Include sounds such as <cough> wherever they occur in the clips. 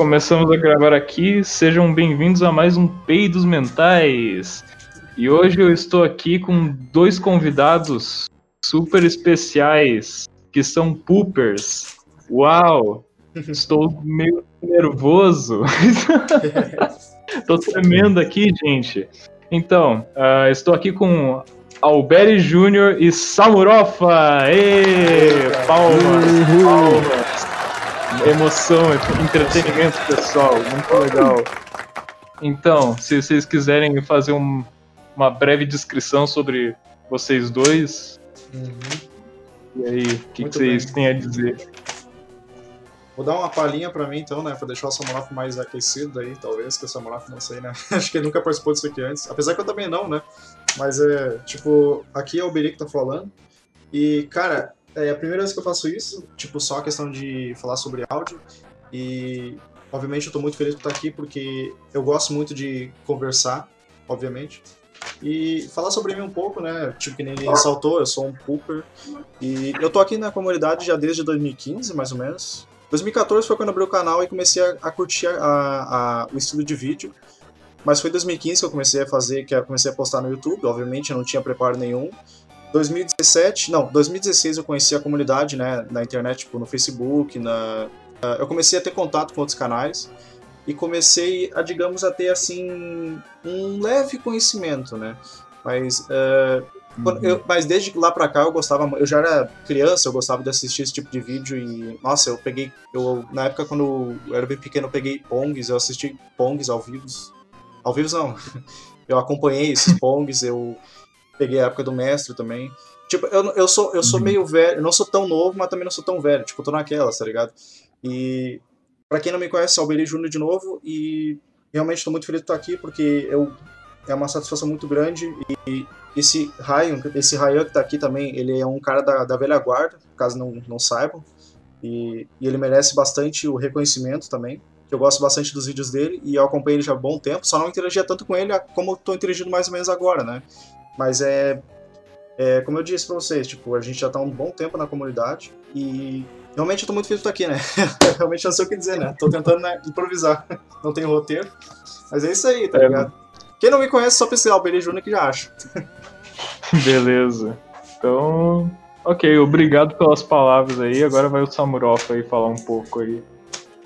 começamos a gravar aqui. Sejam bem-vindos a mais um Peidos Mentais. E hoje eu estou aqui com dois convidados super especiais, que são poopers. Uau! Estou meio nervoso. <laughs> Estou tremendo aqui, gente. Então, uh, estou aqui com Alberi Júnior e Samurofa! Ê, palmas, palmas. Emoção, entretenimento pessoal, muito legal. Então, se vocês quiserem fazer um, uma breve descrição sobre vocês dois. Uhum. E aí, o que, que, vocês bem. têm a dizer? Vou dar uma palhinha pra mim então, né? Pra deixar o Samuraf mais aquecido aí, talvez, que o Samuraf não sei, né? <laughs> Acho que ele nunca participou disso aqui antes. Apesar que eu também não, né? Mas é, tipo, aqui é o Beri que tá falando. E, cara, é a primeira vez que eu faço isso, tipo, só a questão de falar sobre áudio. E, obviamente, eu tô muito feliz por estar aqui porque eu gosto muito de conversar, obviamente. E falar sobre mim um pouco, né? Tipo, que nem ele ressaltou, eu sou um pooper. E eu tô aqui na comunidade já desde 2015, mais ou menos. 2014 foi quando eu abri o canal e comecei a, a curtir a, a, o estilo de vídeo. Mas foi em 2015 que eu comecei a fazer, que eu comecei a postar no YouTube, obviamente eu não tinha preparo nenhum. 2017, não, 2016 eu conheci a comunidade, né, na internet, tipo, no Facebook, na... Eu comecei a ter contato com outros canais e comecei a, digamos, a ter, assim, um leve conhecimento, né, mas... Uh, uhum. eu, mas desde lá pra cá eu gostava, eu já era criança, eu gostava de assistir esse tipo de vídeo e, nossa, eu peguei, eu, na época quando eu era bem pequeno eu peguei Pongs, eu assisti Pongs ao vivo, ao vivo não. <laughs> Eu acompanhei esses pongs, eu peguei a época do mestre também. Tipo, eu, eu sou, eu sou uhum. meio velho, eu não sou tão novo, mas também não sou tão velho. Tipo, eu tô naquela, tá ligado? E para quem não me conhece, Alberi Júnior de novo, e realmente estou muito feliz de estar aqui, porque eu, é uma satisfação muito grande. E esse Ryan, esse Ryan que tá aqui também, ele é um cara da, da velha guarda, caso não, não saibam. E, e ele merece bastante o reconhecimento também que eu gosto bastante dos vídeos dele e eu acompanho ele já há bom tempo, só não interagia tanto com ele como estou interagindo mais ou menos agora, né? Mas é, é como eu disse para vocês, tipo, a gente já está um bom tempo na comunidade e realmente eu tô muito feliz de estar aqui, né? <laughs> realmente não sei o que dizer, né? Tô tentando né, improvisar, <laughs> não tem roteiro, mas é isso aí, tá é, ligado? Quem não me conhece, só pesquisar o Júnior que já acha. <laughs> Beleza. Então, ok, obrigado pelas palavras aí. Agora vai o Samurofa aí falar um pouco aí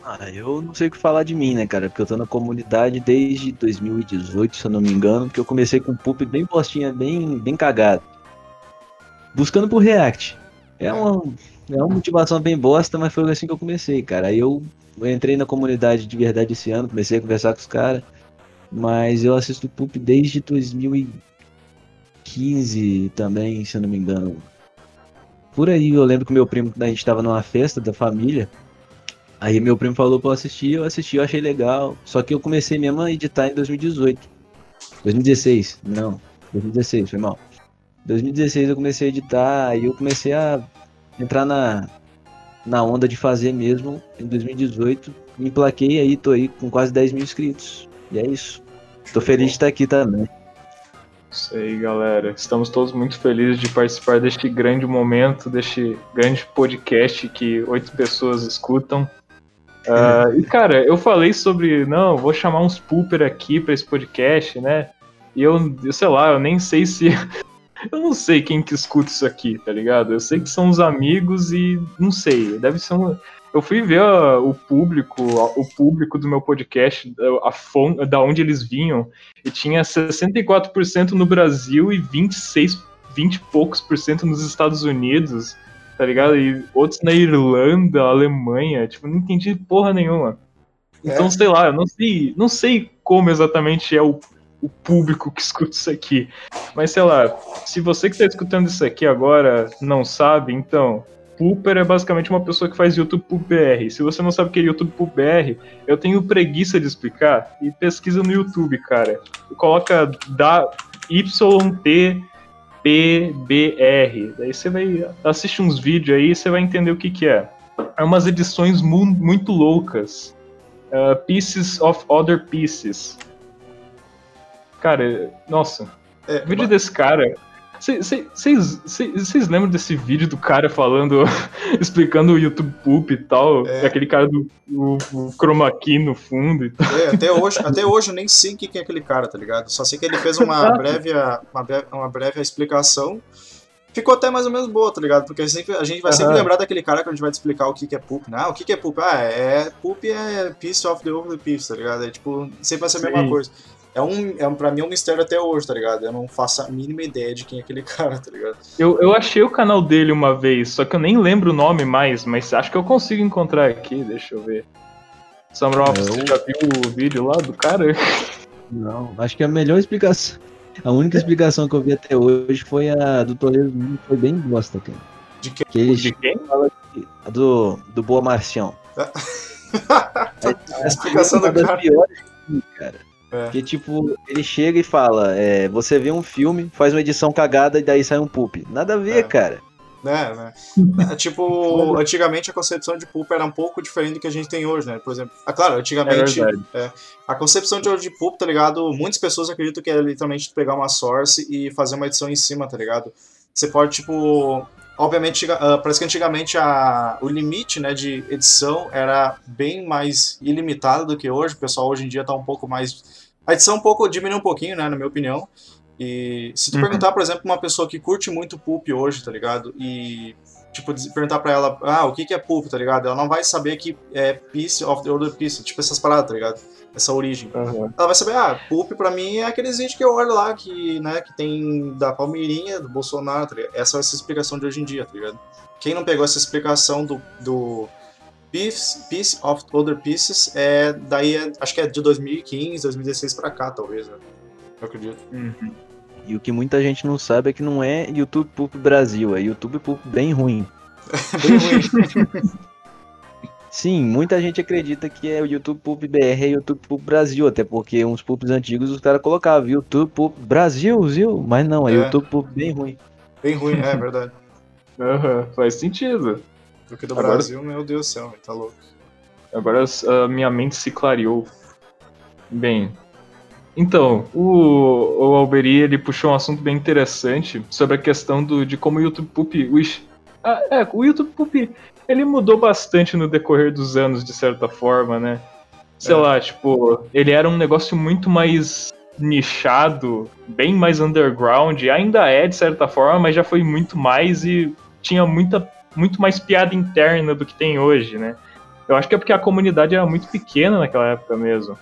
ah, eu não sei o que falar de mim, né, cara? Porque eu tô na comunidade desde 2018, se eu não me engano, porque eu comecei com um pup bem postinha, bem, bem cagado. Buscando por React. É uma, é uma motivação bem bosta, mas foi assim que eu comecei, cara. Aí eu, eu entrei na comunidade de verdade esse ano, comecei a conversar com os caras. Mas eu assisto pup desde 2015 também, se eu não me engano. Por aí eu lembro que meu primo, a gente tava numa festa da família. Aí meu primo falou pra eu assistir, eu assisti, eu achei legal. Só que eu comecei mesmo a editar em 2018. 2016, não, 2016, foi mal. 2016 eu comecei a editar, aí eu comecei a entrar na, na onda de fazer mesmo em 2018. Me plaquei aí, tô aí com quase 10 mil inscritos. E é isso. Tô feliz de estar aqui também. Isso aí, galera. Estamos todos muito felizes de participar deste grande momento, deste grande podcast que oito pessoas escutam. Uh, e, cara, eu falei sobre, não, vou chamar uns pooper aqui pra esse podcast, né? E eu, eu, sei lá, eu nem sei se. <laughs> eu não sei quem que escuta isso aqui, tá ligado? Eu sei que são os amigos e não sei, deve ser um. Eu fui ver o público, o público do meu podcast, a fonte, da onde eles vinham, e tinha 64% no Brasil e 26, 20 e poucos por cento nos Estados Unidos tá ligado? E outros na Irlanda, Alemanha, tipo, não entendi porra nenhuma. Então, é. sei lá, eu não sei, não sei como exatamente é o, o público que <laughs> escuta isso aqui. Mas sei lá, se você que tá escutando isso aqui agora não sabe, então, Pooper é basicamente uma pessoa que faz YouTube Pub BR. Se você não sabe o que é YouTube Pub BR, eu tenho preguiça de explicar e pesquisa no YouTube, cara. Coloca da YT PBR. Daí você vai assistir uns vídeos aí e você vai entender o que, que é. É umas edições mu muito loucas. Uh, pieces of Other Pieces. Cara, nossa. É, o vídeo mas... desse cara Vocês lembram desse vídeo do cara falando, <laughs> explicando o YouTube Poop e tal? É. Aquele cara do o, o chroma key no fundo e tal. É, até hoje, até hoje eu nem sei quem é aquele cara, tá ligado? Só sei que ele fez uma breve, uma breve, uma breve explicação. Ficou até mais ou menos boa, tá ligado? Porque sempre, a gente vai uhum. sempre lembrar daquele cara que a gente vai te explicar o que, que é poop, né? Ah, o que, que é poop? Ah, é. Poop é piece of the over piece, tá ligado? É tipo, sempre vai ser a mesma coisa é um, é um, pra mim é um mistério até hoje, tá ligado? Eu não faço a mínima ideia de quem é aquele <laughs> cara, tá ligado? Eu, eu achei o canal dele uma vez, só que eu nem lembro o nome mais, mas acho que eu consigo encontrar aqui, deixa eu ver. Samuel, é, você já viu o vídeo lá do cara? Não, acho que a melhor explicação. A única explicação que eu vi até hoje foi a do Toledo, foi bem bosta, cara. De quem? Que ele de quem? Fala do, do Boa Marcião. <laughs> a explicação do cara. Piores, cara. É. Que tipo, ele chega e fala: é, você vê um filme, faz uma edição cagada e daí sai um poop. Nada a ver, é. cara. É, né? <laughs> É, tipo, antigamente a concepção de poop era um pouco diferente do que a gente tem hoje, né? Por exemplo, ah, claro, antigamente é é, a concepção de hoje de poop, tá ligado? Muitas pessoas acreditam que é literalmente pegar uma source e fazer uma edição em cima, tá ligado? Você pode, tipo, obviamente, uh, parece que antigamente a, o limite né, de edição era bem mais ilimitado do que hoje. O pessoal hoje em dia está um pouco mais a edição um pouco diminuiu um pouquinho, né, na minha opinião. E se tu uhum. perguntar, por exemplo, uma pessoa que curte muito pulp hoje, tá ligado? E tipo perguntar para ela, ah, o que que é pulp, tá ligado? Ela não vai saber que é piece of the other piece, tipo essas paradas, tá ligado? Essa origem. Uhum. Ela vai saber, ah, pulp para mim é aqueles vídeos que eu olho lá que, né, que tem da Palmeirinha, do Bolsonaro, tá ligado? Essa é essa explicação de hoje em dia, tá ligado? Quem não pegou essa explicação do, do Piece, Piece of Other Pieces é daí, é, acho que é de 2015, 2016 pra cá, talvez, né? Eu acredito. Uhum. E o que muita gente não sabe é que não é YouTube Poop Brasil, é YouTube Poop bem ruim. <laughs> bem ruim. Sim, muita gente acredita que é o YouTube Poop BR e YouTube Poop Brasil, até porque uns poops antigos os caras colocavam YouTube Poop Brasil, viu? Mas não, é, é. YouTube Poop bem ruim. Bem ruim, é verdade. <laughs> Uhum, faz sentido. Porque do Agora... Brasil, meu Deus do céu, tá louco. Agora a minha mente se clareou. Bem, então, o, o Alberi ele puxou um assunto bem interessante sobre a questão do, de como o YouTube Poop. O, ah, é, o YouTube Poop ele mudou bastante no decorrer dos anos, de certa forma, né? Sei é. lá, tipo, ele era um negócio muito mais nichado, bem mais underground, ainda é de certa forma, mas já foi muito mais e tinha muita muito mais piada interna do que tem hoje, né? Eu acho que é porque a comunidade era muito pequena naquela época mesmo.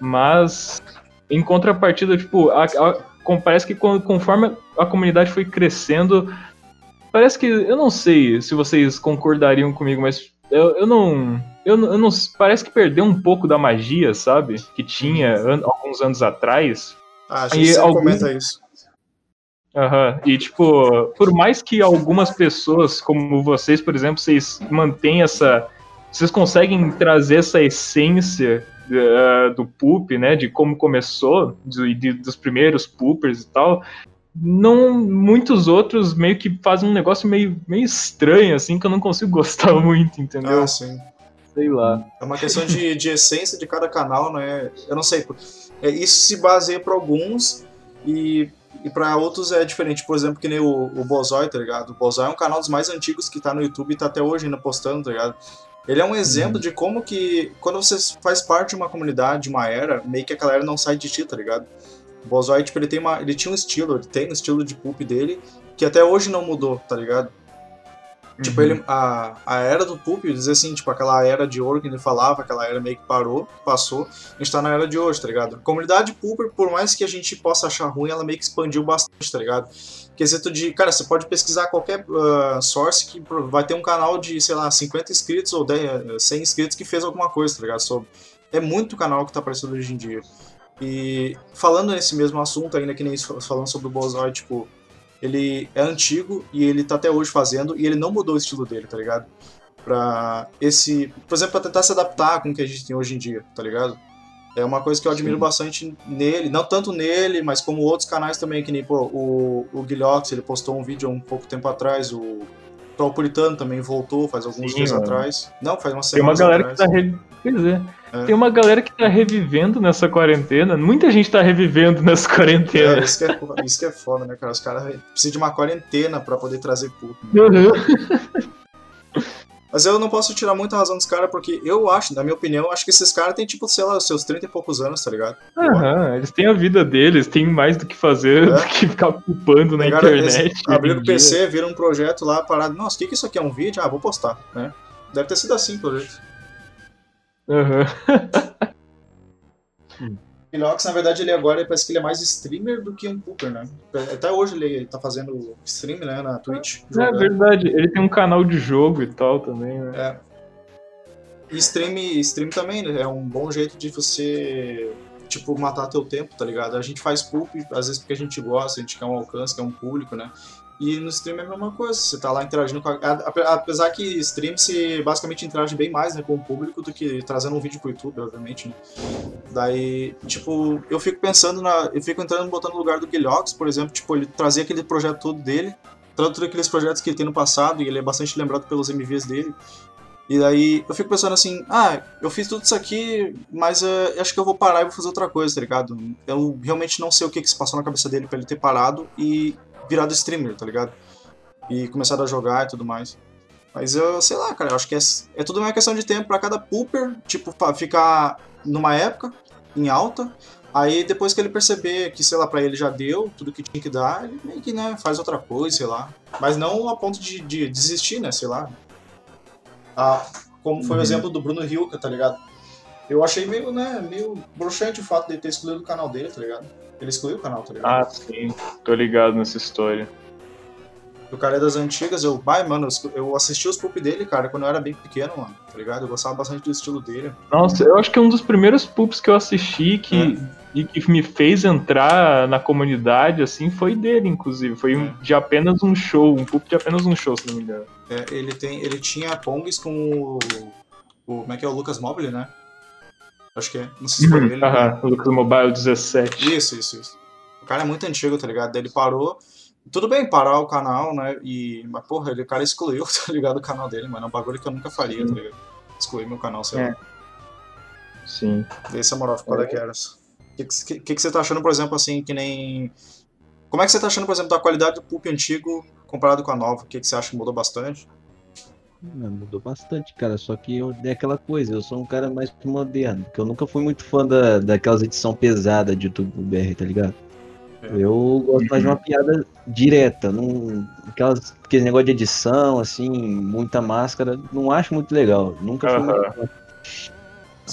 Mas, em contrapartida, tipo, a, a, parece que conforme a comunidade foi crescendo, parece que. Eu não sei se vocês concordariam comigo, mas eu, eu não. Eu, eu não. Parece que perdeu um pouco da magia, sabe? Que tinha an, alguns anos atrás. Ah, a gente e algum, comenta isso. Aham, uhum. e tipo, por mais que algumas pessoas, como vocês, por exemplo, vocês mantêm essa. Vocês conseguem trazer essa essência uh, do poop, né? De como começou, de, de, dos primeiros poopers e tal. Não, muitos outros meio que fazem um negócio meio, meio estranho, assim, que eu não consigo <laughs> gostar muito, entendeu? Ah, sim. Sei lá. É uma questão de, de essência de cada canal, né? Eu não sei. É, isso se baseia para alguns e e para outros é diferente, por exemplo, que nem o, o Bozói, tá ligado? O Bozói é um canal dos mais antigos que tá no YouTube e tá até hoje ainda postando, tá ligado? Ele é um exemplo uhum. de como que, quando você faz parte de uma comunidade, de uma era, meio que aquela era não sai de ti, tá ligado? O Bozói, tipo, ele, tem uma, ele tinha um estilo, ele tem um estilo de poop dele, que até hoje não mudou, tá ligado? Tipo, uhum. ele, a, a era do Pulp, dizer assim, tipo, aquela era de ouro que ele falava, aquela era meio que parou, passou, a gente tá na era de hoje, tá ligado? A comunidade Pulp, por mais que a gente possa achar ruim, ela meio que expandiu bastante, tá ligado? Quesito de, cara, você pode pesquisar qualquer uh, source que vai ter um canal de, sei lá, 50 inscritos ou 10, 100 inscritos que fez alguma coisa, tá ligado? Sobre. É muito canal que tá aparecendo hoje em dia. E falando nesse mesmo assunto, ainda que nem falando sobre o Bozoi, tipo, ele é antigo e ele tá até hoje fazendo e ele não mudou o estilo dele, tá ligado? Pra esse. Por exemplo, pra tentar se adaptar com o que a gente tem hoje em dia, tá ligado? É uma coisa que eu admiro Sim. bastante nele, não tanto nele, mas como outros canais também, que nem pô, o, o Guilhox, ele postou um vídeo há um pouco tempo atrás, o Troll Puritano também voltou faz alguns Sim, dias mano. atrás. Não, faz umas Tem uma galera que atrás. tá. Re... Pois é. É. Tem uma galera que tá revivendo nessa quarentena. Muita gente tá revivendo nessa É, quarentena. isso, que é, isso que é foda, né, cara? Os caras precisam de uma quarentena pra poder trazer público. Uhum. <laughs> Mas eu não posso tirar muita razão dos caras, porque eu acho, na minha opinião, acho que esses caras têm, tipo, sei lá, os seus 30 e poucos anos, tá ligado? Aham, eles têm a vida deles, têm mais do que fazer É. <laughs> do que ficar culpando na internet. Abriram o. PC, viram um projeto lá, parado. Nossa, o que, que isso aqui é? Um vídeo? Ah, vou postar, né? Deve ter sido assim, pelo jeito. Aham. O Lox, na verdade, ele agora parece que ele é mais streamer do que um pooper, né? Até hoje ele tá fazendo stream, né, na Twitch. É jogando. verdade, ele tem um canal de jogo e tal também, né? É. E stream, stream também né? é um bom jeito de você, tipo, matar teu tempo, tá ligado? A gente faz poop, às vezes porque a gente gosta, a gente quer um alcance, quer um público, né? E no stream é a mesma coisa, você tá lá interagindo com a... ape- Apesar que stream se basicamente interage bem mais né, com o público do que trazendo um vídeo pro YouTube, obviamente, né? Daí, tipo, eu fico pensando na... Eu fico entrando, botando no lugar do Guilhox, por exemplo, tipo, ele trazia aquele projeto todo dele, tanto aqueles projetos que ele tem no passado, e ele é bastante lembrado pelos MVs dele, e daí eu fico pensando assim, ah, eu fiz tudo isso aqui, mas eu acho que eu vou parar e vou fazer outra coisa, tá ligado? Eu realmente não sei o que, que se passou na cabeça dele pra ele ter parado e virado streamer, tá ligado? E começado a jogar e tudo mais. Mas eu, sei lá, cara, eu acho que é, é tudo uma questão de tempo pra cada pooper, tipo, ficar numa época, em alta, aí depois que ele perceber que, sei lá, pra ele já deu tudo que tinha que dar, ele meio que, né, faz outra coisa, sei lá. Mas não a ponto de, de desistir, né, sei lá. Ah, como foi o Uhum. exemplo do Bruno Hilka, tá ligado? Eu achei meio, né, meio broxante o fato de ele ter excluído o canal dele, tá ligado? Ele excluiu o canal, tá ligado? Ah, sim, tô ligado nessa história. O cara é das antigas, eu, vai, mano, eu- assisti os poop dele, cara, quando eu era bem pequeno, mano, tá ligado? Eu gostava bastante do estilo dele. Nossa, eu acho que é um dos primeiros poops que eu assisti que, e que me fez entrar na comunidade, assim, foi dele, inclusive. Foi É. de apenas um show, um poop de apenas um show, se não me engano. É, ele, tem, ele tinha Pongs com o, o. Como é que é? O Lucas Mobile, né? Acho que é. Não sei se foi ele. né? Aham, Lucas Mobile 17. Isso, isso, isso. O cara é muito antigo, tá ligado? Daí ele parou. Tudo bem parar o canal, né? E, mas, porra, ele, o cara excluiu, <laughs> tá ligado? O canal dele, mano. É um bagulho que eu nunca faria, tá ligado? Excluir meu canal, sei É. lá. Sim. Desse moral, qual é que era? O que, que, que, que você tá achando, por exemplo, assim, que nem. Como é que você tá achando, por exemplo, da qualidade do Pulp antigo comparado com a nova? O que, que você acha que mudou bastante? Ah, Mudou bastante, cara. Só que eu, é aquela coisa, eu sou um cara mais moderno. Porque eu nunca fui muito fã da, daquelas edição pesada de YouTube BR, tá ligado? É. Eu gosto mais de uma piada direta, não, aquelas, aquele negócio de edição, assim, muita máscara, não acho muito legal. Nunca fui muito fã.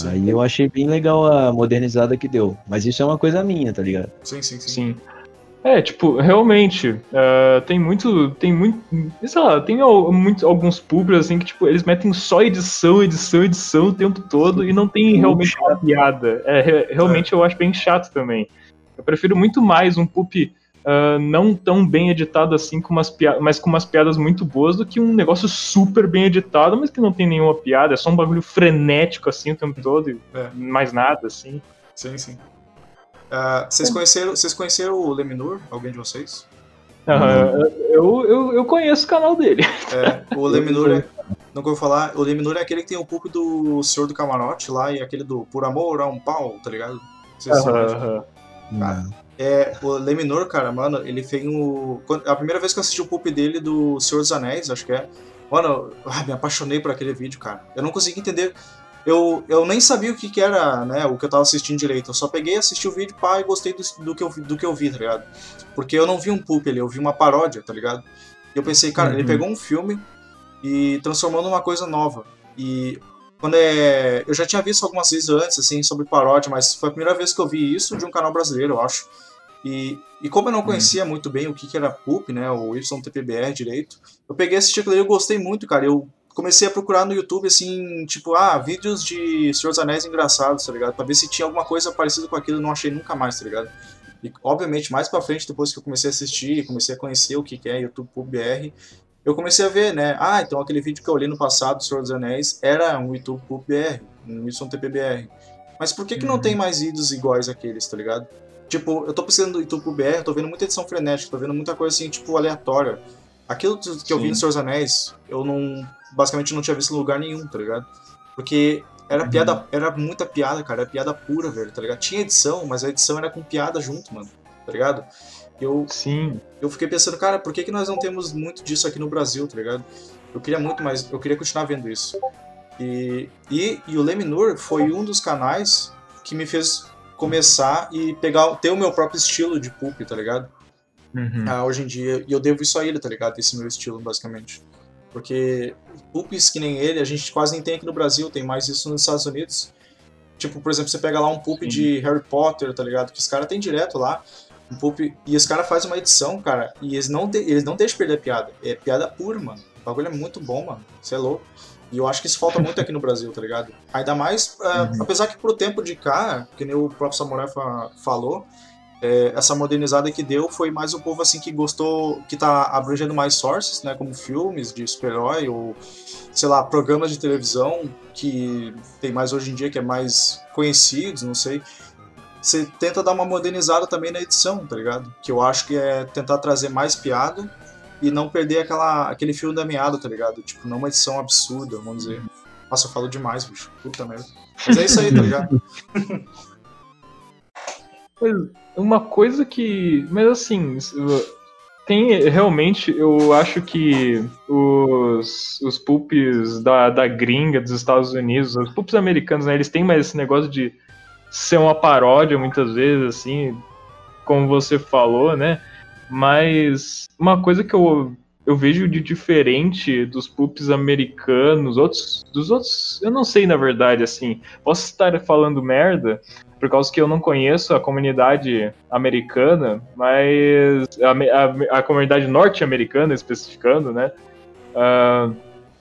Aí eu achei bem legal a modernizada que deu. Mas isso é uma coisa minha, tá ligado? Sim, sim, sim. Sim. É, tipo, realmente, ah, tem muito, tem muito, sei lá, tem al- muito, alguns públicos, assim, que, tipo, eles metem só edição, edição, edição o tempo todo e não tem realmente uma piada. É, re- realmente eu acho bem chato também. Eu prefiro muito mais um poop ah, não tão bem editado assim, com umas mas com umas piadas muito boas, do que um negócio super bem editado, mas que não tem nenhuma piada, é só um bagulho frenético, assim, o tempo <laughs> todo, e É. mais nada, assim. Sim, sim. Ah, vocês, conheceram, vocês conheceram o Leminur? Alguém de vocês? Aham, eu, eu, eu conheço o canal dele. É, o Leminur é. <laughs> Não vou falar. O Leminur é aquele que tem o pulp do Senhor do Camarote lá e aquele do Por Amor a um Pau, tá ligado? Não sei se você Aham, conhece. aham. Ah. É, o Leminor, cara, mano, ele fez o. A primeira vez que eu assisti o pulp dele do Senhor dos Anéis, acho que é. Mano, eu ah, me apaixonei por aquele vídeo, cara. Eu não consegui entender. Eu, eu nem sabia o que, que era, né, o que eu tava assistindo direito. Eu só peguei, assisti o vídeo, pá, e gostei do, do, que eu, vi- do que eu vi, tá ligado? Porque eu não vi um pulp ali, eu vi uma paródia, tá ligado? E eu pensei, cara, ele Uhum. pegou um filme e transformou numa coisa nova. E quando é. Eu já tinha visto algumas vezes antes, assim, sobre paródia, mas foi a primeira vez que eu vi isso de um canal brasileiro, eu acho. E, e como eu não conhecia muito bem o que, que era PUP, né, o YTPBR direito, eu peguei esse título e eu gostei muito, cara. Eu comecei a procurar no YouTube, assim, tipo, ah, vídeos de Senhor dos Anéis engraçados, tá ligado? Pra ver se tinha alguma coisa parecida com aquilo, não achei nunca mais, tá ligado? E, obviamente, mais pra frente, depois que eu comecei a assistir, comecei a conhecer o que, que é YouTube BR, eu comecei a ver, né? Ah, então aquele vídeo que eu olhei no passado do Senhor dos Anéis era um YouTube BR, um Wilson TPBR. Mas por que, que não Uhum. tem mais vídeos iguais àqueles, tá ligado? Tipo, eu tô precisando do YouTube BR, tô vendo muita edição frenética, tô vendo muita coisa assim, tipo, aleatória. Aquilo que eu vi Sim. no Senhor dos Anéis, eu não. Basicamente não tinha visto em lugar nenhum, tá ligado? Porque era Uhum. piada, era muita piada, cara, era piada pura, velho, tá ligado? Tinha edição, mas a edição era com piada junto, mano, tá ligado? Eu, Sim. eu fiquei pensando, cara, por que, que nós não temos muito disso aqui no Brasil, tá ligado? Eu queria muito mais, eu queria continuar vendo isso. E, e, e o Leminur foi um dos canais que me fez começar e pegar, ter o meu próprio estilo de pulp, tá ligado? Uhum. Ah, hoje em dia, e eu devo isso a ele, tá ligado? Esse meu estilo, basicamente. Porque pulps que nem ele, a gente quase nem tem aqui no Brasil, tem mais isso nos Estados Unidos. Tipo, por exemplo, você pega lá um pulp Sim. de Harry Potter, tá ligado? Que os caras tem direto lá. Um pulp, e os caras fazem uma edição, cara, e eles não, de, eles não deixam perder a piada. É piada pura, mano. O bagulho é muito bom, mano. Você é louco. E eu acho que isso falta muito aqui no Brasil, tá ligado? Ainda mais, ah, Uhum. apesar que pro tempo de cá, que nem o próprio Samurai fa- falou, é, essa modernizada que deu foi mais o povo assim que gostou, que tá abrangendo mais sources, né, como filmes de super-herói ou sei lá, programas de televisão que tem mais hoje em dia que é mais conhecidos, não sei. Você tenta dar uma modernizada também na edição, tá ligado? Que eu acho que é tentar trazer mais piada e não perder aquela, aquele fio da meada, tá ligado? Tipo, não uma edição absurda, vamos dizer. Nossa, eu falo demais, bicho. Puta merda. Mas é isso aí, tá ligado? <laughs> Uma coisa que. Mas assim. Tem realmente. Eu acho que os, os pulps da, da gringa, dos Estados Unidos, os pulps americanos, né? Eles têm mais esse negócio de ser uma paródia muitas vezes, assim. Como você falou, né? Mas uma coisa que eu, eu vejo de diferente dos pulps americanos, outros, dos outros, eu não sei na verdade, assim, posso estar falando merda, por causa que eu não conheço a comunidade americana, mas a, a, a comunidade norte-americana, especificando, né? Uh,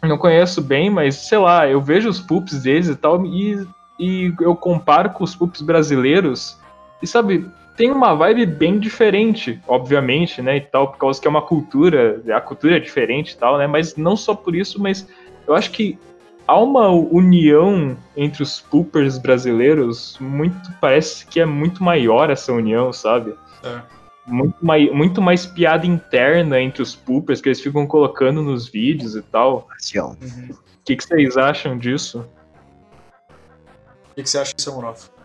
não conheço bem, mas sei lá, eu vejo os pulps deles e tal, e, e eu comparo com os pulps brasileiros, e sabe, tem uma vibe bem diferente, obviamente, né, e tal, por causa que é uma cultura, a cultura é diferente e tal, né, mas não só por isso, mas eu acho que há uma união entre os poopers brasileiros, muito parece que é muito maior essa união, sabe? É. Muito, mai, muito mais piada interna entre os poopers que eles ficam colocando nos vídeos e tal. Uhum. O que, que vocês acham disso? O que, que você acha disso, Samuroff?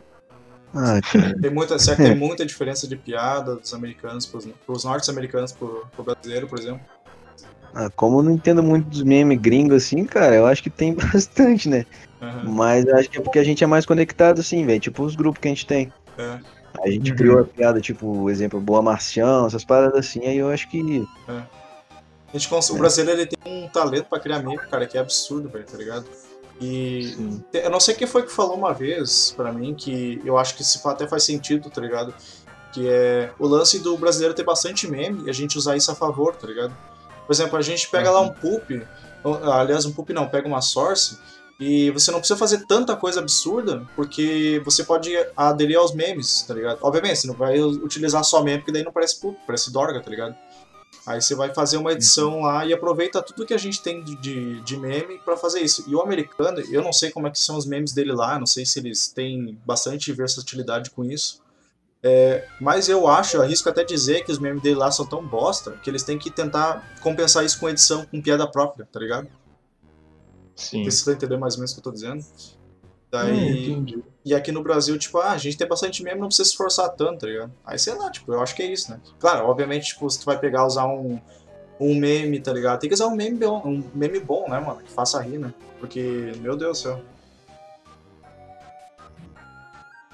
Ah. <laughs> Tem muita, será que tem muita diferença de piada dos americanos pros, pros norte-americanos pro, pro brasileiro, por exemplo? Ah, como eu não entendo muito dos memes gringos assim, cara, eu acho que tem <laughs> bastante, né? Uhum. Mas acho que é porque a gente é mais conectado assim, velho. Tipo os grupos que a gente tem. É. A gente Uhum. criou a piada, tipo, exemplo, Boa Marcião, essas paradas assim, aí eu acho que. A gente, cons- O brasileiro ele tem um talento pra criar meme, cara, que é absurdo, velho, tá ligado? E Sim. eu não sei quem foi que falou uma vez pra mim, que eu acho que até faz sentido, tá ligado? Que é o lance do brasileiro ter bastante meme e a gente usar isso a favor, tá ligado? Por exemplo, a gente pega lá um poop, ou- aliás, um poop não, pega uma source, e você não precisa fazer tanta coisa absurda, porque você pode aderir aos memes, tá ligado? Obviamente, você não vai utilizar só meme, porque daí não parece poop, parece dorga, tá ligado? Aí você vai fazer uma edição lá e aproveita tudo que a gente tem de- de, de meme pra fazer isso. E o americano, eu não sei como é que são os memes dele lá, não sei se eles têm bastante versatilidade com isso. É, mas eu acho, eu arrisco até dizer que os memes dele lá são tão bosta que eles têm que tentar compensar isso com edição, com piada própria, tá ligado? Sim. Não sei se você tá entendendo mais ou menos o que eu tô dizendo. Hum, Daí, entendi. e aqui no Brasil, tipo, ah, a gente tem bastante meme, não precisa se esforçar tanto, tá ligado? Aí, sei lá, tipo, eu acho que é isso, né? Claro, obviamente, tipo, se tu vai pegar, usar um, um meme, tá ligado? Tem que usar um meme bom, um meme bom, né, mano? Que faça rir, né? Porque, meu Deus do céu.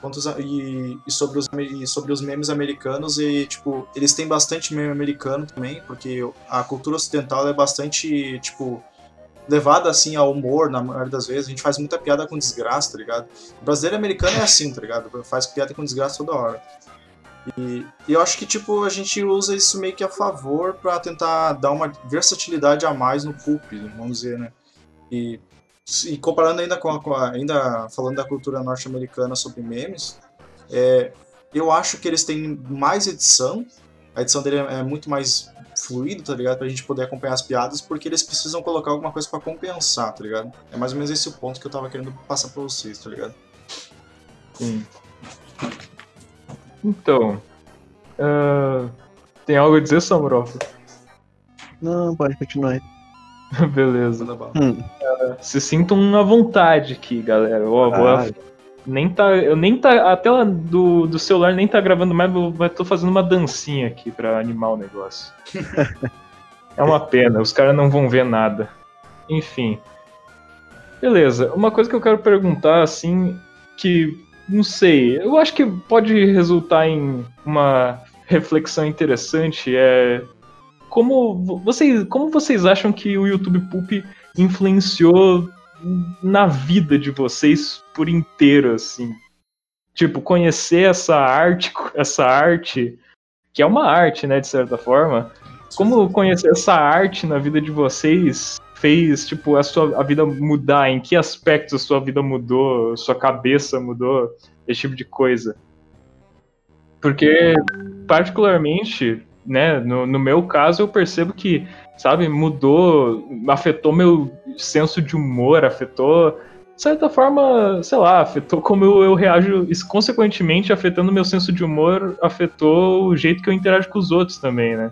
Quantos, e, e, sobre os, e sobre os memes americanos, e, tipo, eles têm bastante meme americano também, porque a cultura ocidental é bastante, tipo, levada assim ao humor, na maioria das vezes. A gente faz muita piada com desgraça, tá ligado? O brasileiro americano é assim, tá ligado? Faz piada com desgraça toda hora. E, e eu acho que, tipo, a gente usa isso meio que a favor pra tentar dar uma versatilidade a mais no pulp, vamos dizer, né? E, e comparando ainda com, a, com a- ainda falando da cultura norte-americana sobre memes, é, eu acho que eles têm mais edição, a edição dele é muito mais fluido, tá ligado? Pra gente poder acompanhar as piadas, porque eles precisam colocar alguma coisa pra compensar, tá ligado? É mais ou menos esse o ponto que eu tava querendo passar pra vocês, tá ligado? Sim. Então. ah, tem algo a dizer, Samurov? Não, pode continuar aí. <laughs> Beleza. Hum, Se sintam à vontade aqui, galera. Ó, vou- caralho. Nem tá, eu nem tá. A tela do, do celular nem tá gravando mais, eu tô fazendo uma dancinha aqui pra animar o negócio. <laughs> é uma pena, os caras não vão ver nada. Enfim. Beleza, uma coisa que eu quero perguntar, assim, que não sei, eu acho que pode resultar em uma reflexão interessante é como vo- vocês, como vocês acham que o YouTube Poop influenciou na vida de vocês por inteiro, assim? Tipo, conhecer essa arte, <laughs> essa arte, que é uma arte, né, de certa forma. Como conhecer essa arte na vida de vocês fez, tipo, a sua a vida mudar? Em que aspectos sua vida mudou, sua cabeça mudou, esse tipo de coisa? Porque, particularmente, né, no, no meu caso, eu percebo que, sabe, mudou, afetou meu senso de humor, afetou, de certa forma, sei lá, afetou como eu, eu reajo, isso, consequentemente, afetando meu senso de humor, afetou o jeito que eu interajo com os outros também, né?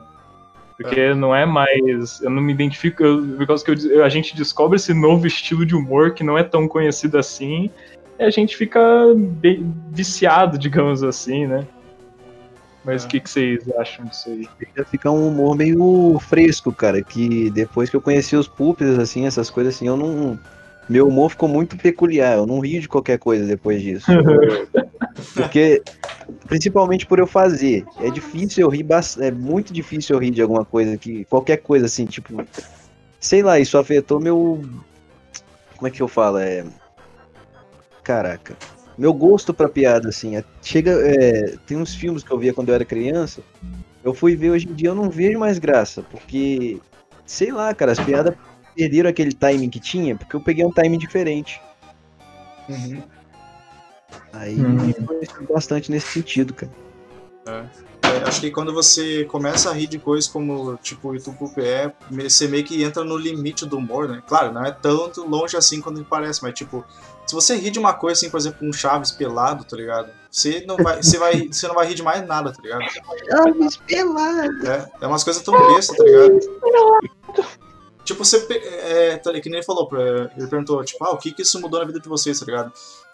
Porque não é mais. Eu não me identifico. Eu, por causa que eu- a gente descobre esse novo estilo de humor que não é tão conhecido assim. E a gente fica bem viciado, digamos assim, né? Mas o É. que, que vocês acham disso aí? Fica um humor meio fresco, cara. Que depois que eu conheci os poops, assim, essas coisas assim, eu não. Meu humor ficou muito peculiar. Eu não rio de qualquer coisa depois disso. <laughs> Porque, principalmente por eu fazer. É difícil eu rir. É muito difícil eu rir de alguma coisa que. Qualquer coisa assim, tipo. Sei lá, isso afetou meu. Como é que eu falo? É. Caraca. Meu gosto pra piada, assim. é- Chega. é, Tem uns filmes que eu via quando eu era criança. Eu fui ver hoje em dia, eu não vejo mais graça. Porque. Sei lá, cara, as piadas perderam aquele timing que tinha, porque eu peguei um timing diferente. Uhum. Aí Hum. me influenciou bastante nesse sentido, cara. É, acho que quando você começa a rir de coisas como tipo YouTube é, você meio que entra no limite do humor, né? Claro, não é tanto longe assim quando parece, mas tipo, se você rir de uma coisa assim, por exemplo, um Chaves pelado, tá ligado? Você não vai, você vai, <laughs> você não vai rir de mais nada, tá ligado? É, é umas coisas tão bestas, tá ligado? Tipo, você. pe- É, tá, que nem ele falou, ele perguntou, tipo, ah, o que que isso mudou na vida de vocês, tá ligado?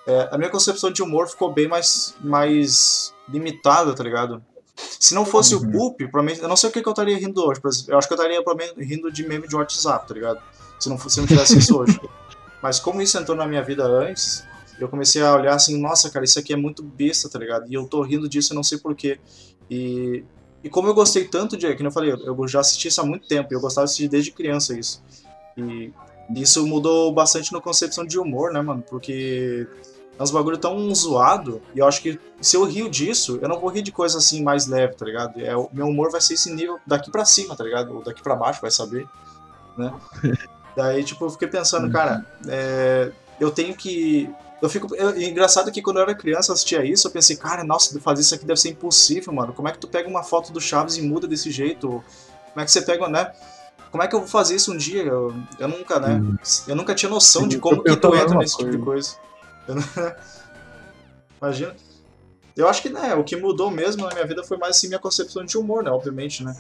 É, a minha concepção de humor ficou bem mais, mais limitada, tá ligado? Se não fosse Uhum. o Poop, provavelmente. Eu não sei o que, que eu estaria rindo hoje. Eu acho que eu estaria provavelmente rindo de meme de WhatsApp, tá ligado? Se não, se não tivesse isso <laughs> hoje. Mas como isso entrou na minha vida antes, eu comecei a olhar assim, nossa, cara, isso aqui é muito besta, tá ligado? E eu tô rindo disso e não sei porquê. E, e como eu gostei tanto de, que eu falei, eu já assisti isso há muito tempo, e eu gostava de assistir desde criança isso. E isso mudou bastante na concepção de humor, né, mano? Porque é uns bagulho tão zoado, e eu acho que se eu rio disso, eu não vou rir de coisa assim mais leve, tá ligado? É, o meu humor vai ser esse nível daqui pra cima, tá ligado? Ou daqui pra baixo, vai saber, né? <laughs> Daí, tipo, eu fiquei pensando, cara, é, eu tenho que. Eu fico. eu- engraçado que quando eu era criança eu assistia isso, eu pensei, cara, nossa, fazer isso aqui deve ser impossível, mano. Como é que tu pega uma foto do Chaves e muda desse jeito? Como é que você pega, né? Como é que eu vou fazer isso um dia? Eu, eu nunca, né? Eu nunca tinha noção de Eu como que tu entra nesse tipo de coisa. Eu não- <laughs> Imagina. Eu acho que, né, o que mudou mesmo na minha vida foi mais assim minha concepção de humor, né? Obviamente, né?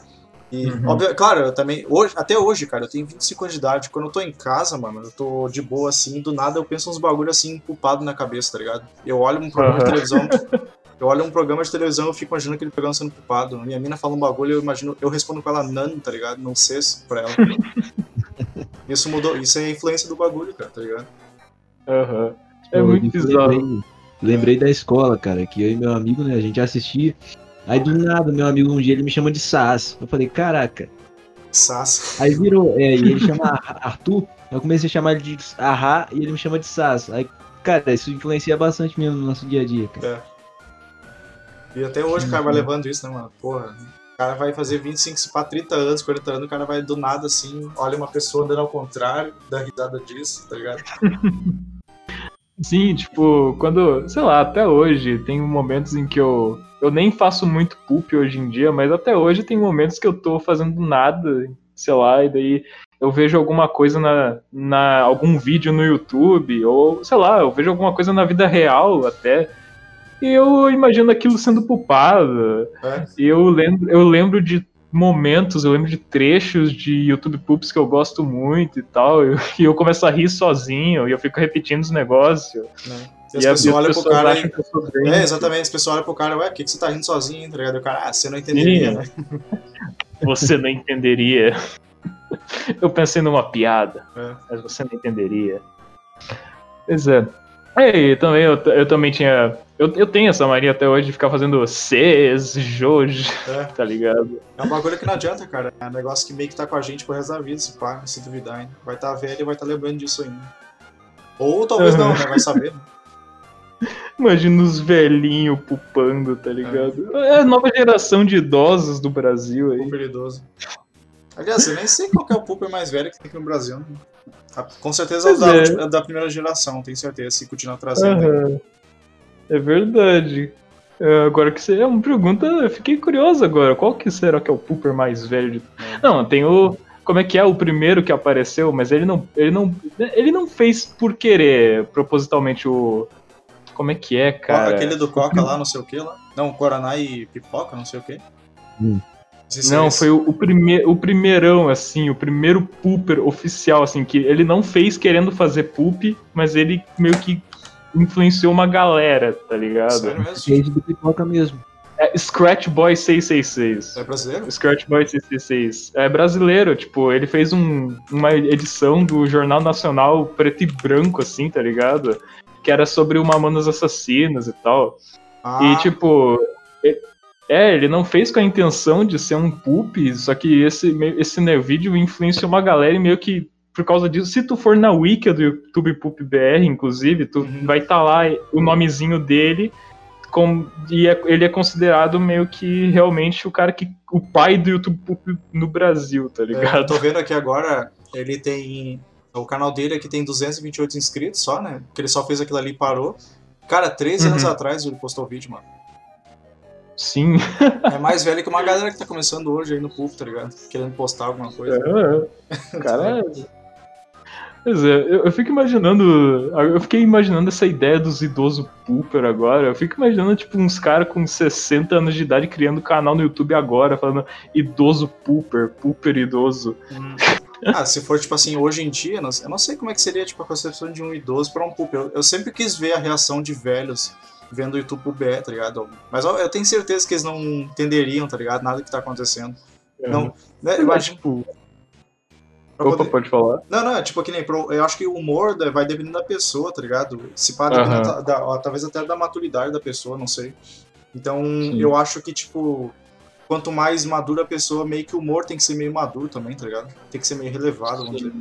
E, Uhum. óbvio- claro, eu também. Hoje, até hoje, cara, eu tenho 25 anos de idade. Quando eu tô em casa, mano, eu tô de boa assim, do nada eu penso uns bagulho assim, culpado na cabeça, tá ligado? Eu olho um programa de Aham. televisão. <laughs> Eu olho um programa de televisão e eu fico imaginando aquele programa sendo culpado. Minha mina fala um bagulho eu imagino, eu respondo com ela nan, tá ligado? Não sei pra ela. <laughs> Isso mudou, isso é a influência do bagulho, cara, tá ligado? Aham. É Eu muito bizarro. Lembrei, lembrei da escola, cara, que eu e meu amigo, né, a gente assistia. Aí do nada, meu amigo um dia ele me chama de Sas. Eu falei, caraca. Sassa. Aí virou, é, e ele chama Ar- Arthur. Eu comecei a chamar ele de Arra e ele me chama de Sas. Aí, cara, isso influencia bastante mesmo no nosso dia a dia, cara. E até hoje o cara vai levando isso, né, mano? Porra. O cara vai fazer 25, se pá, 30 anos, 40 anos, o cara vai do nada assim, olha uma pessoa andando ao contrário, dá risada disso, tá ligado? <laughs> Sim, tipo, quando, sei lá, até hoje tem momentos em que eu eu nem faço muito poop hoje em dia, mas até hoje tem momentos que eu tô fazendo nada, sei lá, e daí eu vejo alguma coisa na, na algum vídeo no YouTube ou sei lá, eu vejo alguma coisa na vida real até e eu imagino aquilo sendo pupado. É. E eu lembro, eu lembro de momentos, eu lembro de trechos de YouTube Poops que eu gosto muito e tal, e eu, eu começo a rir sozinho, e eu fico repetindo os negócios. Né? E, as as pessoas olham pro cara e... bem. É, exatamente, as pessoas olham pro cara, ué, por que, que você tá rindo sozinho, tá ligado? E o cara, ah, você não entenderia, né? <laughs> Você não entenderia. Eu pensei numa piada, É. mas você não entenderia. Pois é. É, e também eu, eu também tinha. Eu, eu tenho essa mania até hoje de ficar fazendo Cs, Joj, É. <laughs> tá ligado? É um bagulho que não adianta, cara. É um negócio que meio que tá com a gente pro resto da vida, se pá, se duvidar, hein? Vai tá velho e vai tá lembrando disso ainda. Ou talvez não, né? Vai saber. né? <laughs> Imagina os velhinhos pupando, tá ligado? É a nova geração de idosos do Brasil aí. Pooper idoso. Aliás, eu nem sei qual que é o Pooper mais velho que tem aqui no Brasil. né? Ah, Com certeza é o da, é. última- da primeira geração, tenho certeza, se continuar trazendo. Aham. É verdade. É, agora que você é uma pergunta, eu fiquei curioso agora. Qual que será que é o Pooper mais velho de. Não, tem o. Como é que é o primeiro que apareceu, mas ele não. Ele não. Ele não fez por querer, propositalmente, o. Como é que é, cara? Aquele do Coca lá, não sei o que lá. Não, Guaraná e Pipoca, não sei o que. Hum. é Não, esse. foi o, o, prime, o primeirão, assim, o primeiro pooper oficial, assim, que ele não fez querendo fazer poop, mas ele meio que influenciou uma galera, tá ligado? Sério mesmo? Rede do pipoca mesmo. É Scratch Boy 666. É brasileiro? Scratch Boy 666. É brasileiro, tipo, ele fez um- uma edição do Jornal Nacional preto e branco, assim, tá ligado? Que era sobre o Mamonas Assassinas e tal. Ah, E, tipo, é, ele não fez com a intenção de ser um poop, só que esse, esse né, vídeo influenciou uma galera e meio que, por causa disso, se tu for na wiki do YouTube Poop BR, inclusive, tu Uhum. vai estar lá o nomezinho dele, com, e é- ele é considerado meio que realmente o cara que. o pai do YouTube Poop no Brasil, tá é, eu ligado? tô vendo aqui agora, ele tem. O canal dele aqui tem 228 inscritos só, né? Que ele só fez aquilo ali e parou. Cara, 13 anos Uhum. atrás ele postou o vídeo, mano. Sim. <laughs> É mais velho que uma galera que tá começando hoje aí no público, tá ligado? Querendo postar alguma coisa. É, cara. Pois é, eu, eu fico imaginando. Eu fiquei imaginando essa ideia dos idosos pooper agora. Eu fico imaginando, tipo, uns caras com 60 anos de idade criando canal no YouTube agora, falando idoso pooper, pooper idoso. Hum. <laughs> Ah, se for, tipo assim, hoje em dia, eu não sei como é que seria, tipo, a concepção de um idoso pra um público. Eu, eu sempre quis ver a reação de velhos vendo o YouTube BR, tá ligado? Mas eu, eu tenho certeza que eles não entenderiam, tá ligado? Nada que tá acontecendo. Não, né? Eu acho tipo. Opa, poder- pode falar. Não, não, é tipo que nem. pro- Eu acho que o humor vai dependendo da pessoa, tá ligado? Se pá, da- da- talvez até da maturidade da pessoa, não sei. Então, Sim. eu acho que, tipo, quanto mais madura a pessoa, meio que o humor tem que ser meio maduro também, tá ligado? Tem que ser meio relevado, vamos dizer.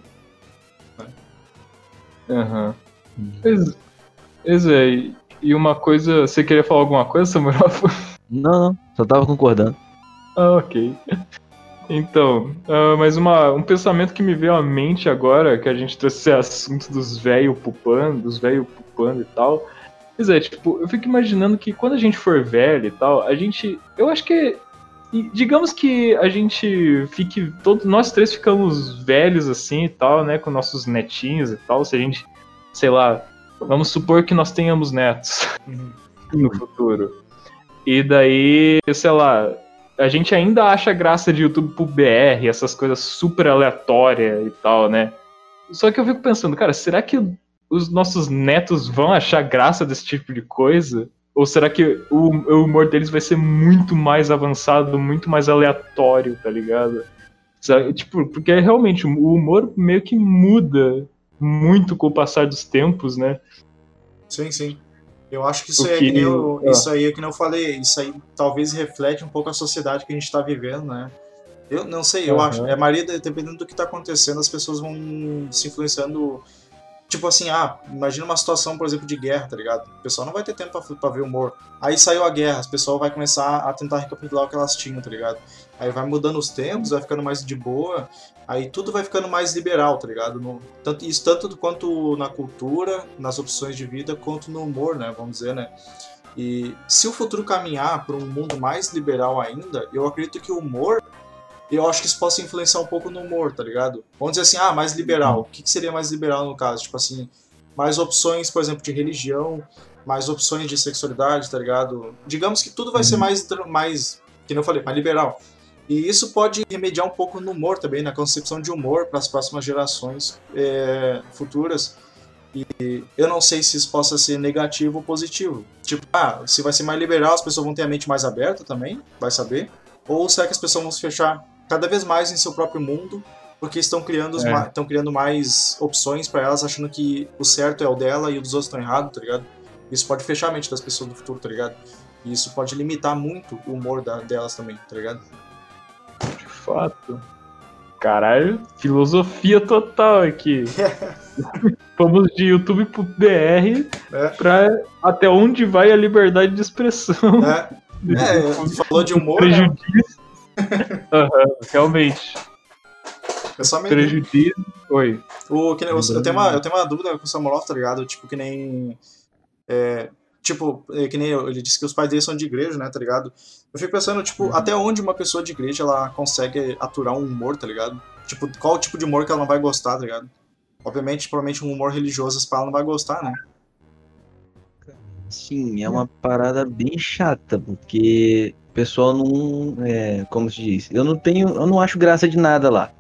Aham. Pois, pois é, e- uma coisa. Você queria falar alguma coisa, Samuel? <laughs> Não, não, só tava concordando. Ah, ok. Então, ah, mas uma, um pensamento que me veio à mente agora, que a gente trouxe esse assunto dos velhos pupando, dos velhos pupando e tal. Pois é, tipo, eu fico imaginando que quando a gente for velho e tal, a gente. Eu acho que. E Digamos que a gente fique. Todos, nós três ficamos velhos assim e tal, né? Com nossos netinhos e tal. Se a gente. Sei lá. Vamos supor que nós tenhamos netos Uhum. no futuro. E daí, sei lá, a gente ainda acha graça de YouTube pro BR, essas coisas super aleatórias e tal, né? Só que eu fico pensando, cara, será que os nossos netos vão achar graça desse tipo de coisa? Ou será que o, o humor deles vai ser muito mais avançado, muito mais aleatório, tá ligado? Sabe? Tipo, porque realmente o humor meio que muda muito com o passar dos tempos, né? Sim, sim. Eu acho que isso aí é que- que nem eu, ah. isso aí é que eu falei, isso aí talvez reflete um pouco a sociedade que a gente tá vivendo, né? Eu não sei, eu Aham. acho. É Maria, dependendo do que tá acontecendo, as pessoas vão se influenciando. Tipo assim, ah, imagina uma situação, por exemplo, de guerra, tá ligado? O pessoal não vai ter tempo pra, pra ver humor. Aí saiu a guerra, as pessoas vai começar a tentar recapitular o que elas tinham, tá ligado? Aí vai mudando os tempos, vai ficando mais de boa, aí tudo vai ficando mais liberal, tá ligado? No- tanto, isso tanto quanto na cultura, nas opções de vida, quanto no humor, né? Vamos dizer, né? E se o futuro caminhar para um mundo mais liberal ainda, eu acredito que o humor, eu acho que isso possa influenciar um pouco no humor, tá ligado? Vamos dizer assim, ah, mais liberal. O que, que seria mais liberal no caso? Tipo assim, mais opções, por exemplo, de religião, mais opções de sexualidade, tá ligado? Digamos que tudo vai ser mais, mais que eu falei, mais liberal. E isso pode remediar um pouco no humor também, na concepção de humor para as próximas gerações é, futuras. E eu não sei se isso possa ser negativo ou positivo. Tipo, ah, se vai ser mais liberal, as pessoas vão ter a mente mais aberta também, vai saber. Ou será que as pessoas vão se fechar cada vez mais em seu próprio mundo, porque estão criando, É. ma- estão criando mais opções para elas, achando que o certo é o dela e o dos outros estão errados, tá ligado? Isso pode fechar a mente das pessoas do futuro, tá ligado? E isso pode limitar muito o humor da- delas também, tá ligado? De fato. Caralho, filosofia total aqui. <laughs> Vamos de YouTube pro BR É. pra até onde vai a liberdade de expressão. É, <laughs> é falou de humor, né? Aham, realmente. É só meio Prejudiça. Oi. O, que nem- eu, eu tenho uma, eu tenho uma dúvida com o Samolov, tá ligado? Tipo, que nem. é, tipo, é, que nem eu- ele disse que os pais dele são de igreja, né, tá ligado? Eu fico pensando, tipo, Uhum. até onde uma pessoa de igreja ela consegue aturar um humor, tá ligado? Tipo, qual o tipo de humor que ela não vai gostar, tá ligado? Obviamente, provavelmente um humor religioso esse pai ela não vai gostar, né? Sim, é uma parada bem chata, porque pessoal não. É, como se diz? Eu não tenho. Eu não acho graça de nada lá.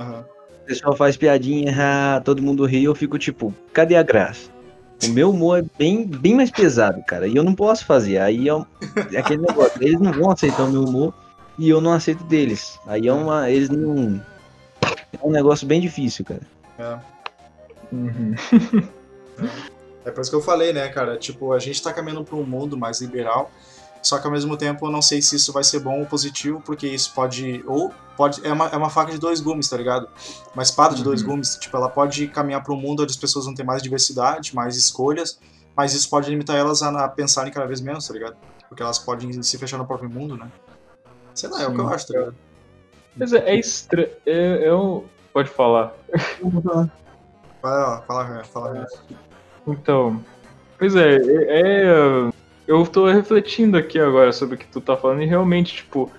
Aham. O pessoal faz piadinha, ah, todo mundo ri, eu fico tipo, cadê a graça? O meu humor é bem, bem mais pesado, cara, e eu não posso fazer. Aí é, um- é aquele negócio, eles não vão aceitar o meu humor e eu não aceito deles. Aí é uma. Eles não. É um negócio bem difícil, cara. É. Uhum. <laughs> É por isso que eu falei, né, cara? Tipo, a gente tá caminhando pra um mundo mais liberal, só que ao mesmo tempo eu não sei se isso vai ser bom ou positivo, porque isso pode. Ou pode. É uma, é uma faca de dois gumes, tá ligado? Uma espada de dois Uhum. gumes. Tipo, ela pode caminhar pra um mundo onde as pessoas vão ter mais diversidade, mais escolhas, mas isso pode limitar elas a, a pensarem cada vez menos, tá ligado? Porque elas podem se fechar no próprio mundo, né? Sei lá, é o que eu Sim. acho, tá ligado? Mas é, é estranho. É, é um- Pode falar. Fala, fala, fala. Então, pois é, é, é, eu tô refletindo aqui agora sobre o que tu tá falando e realmente, tipo,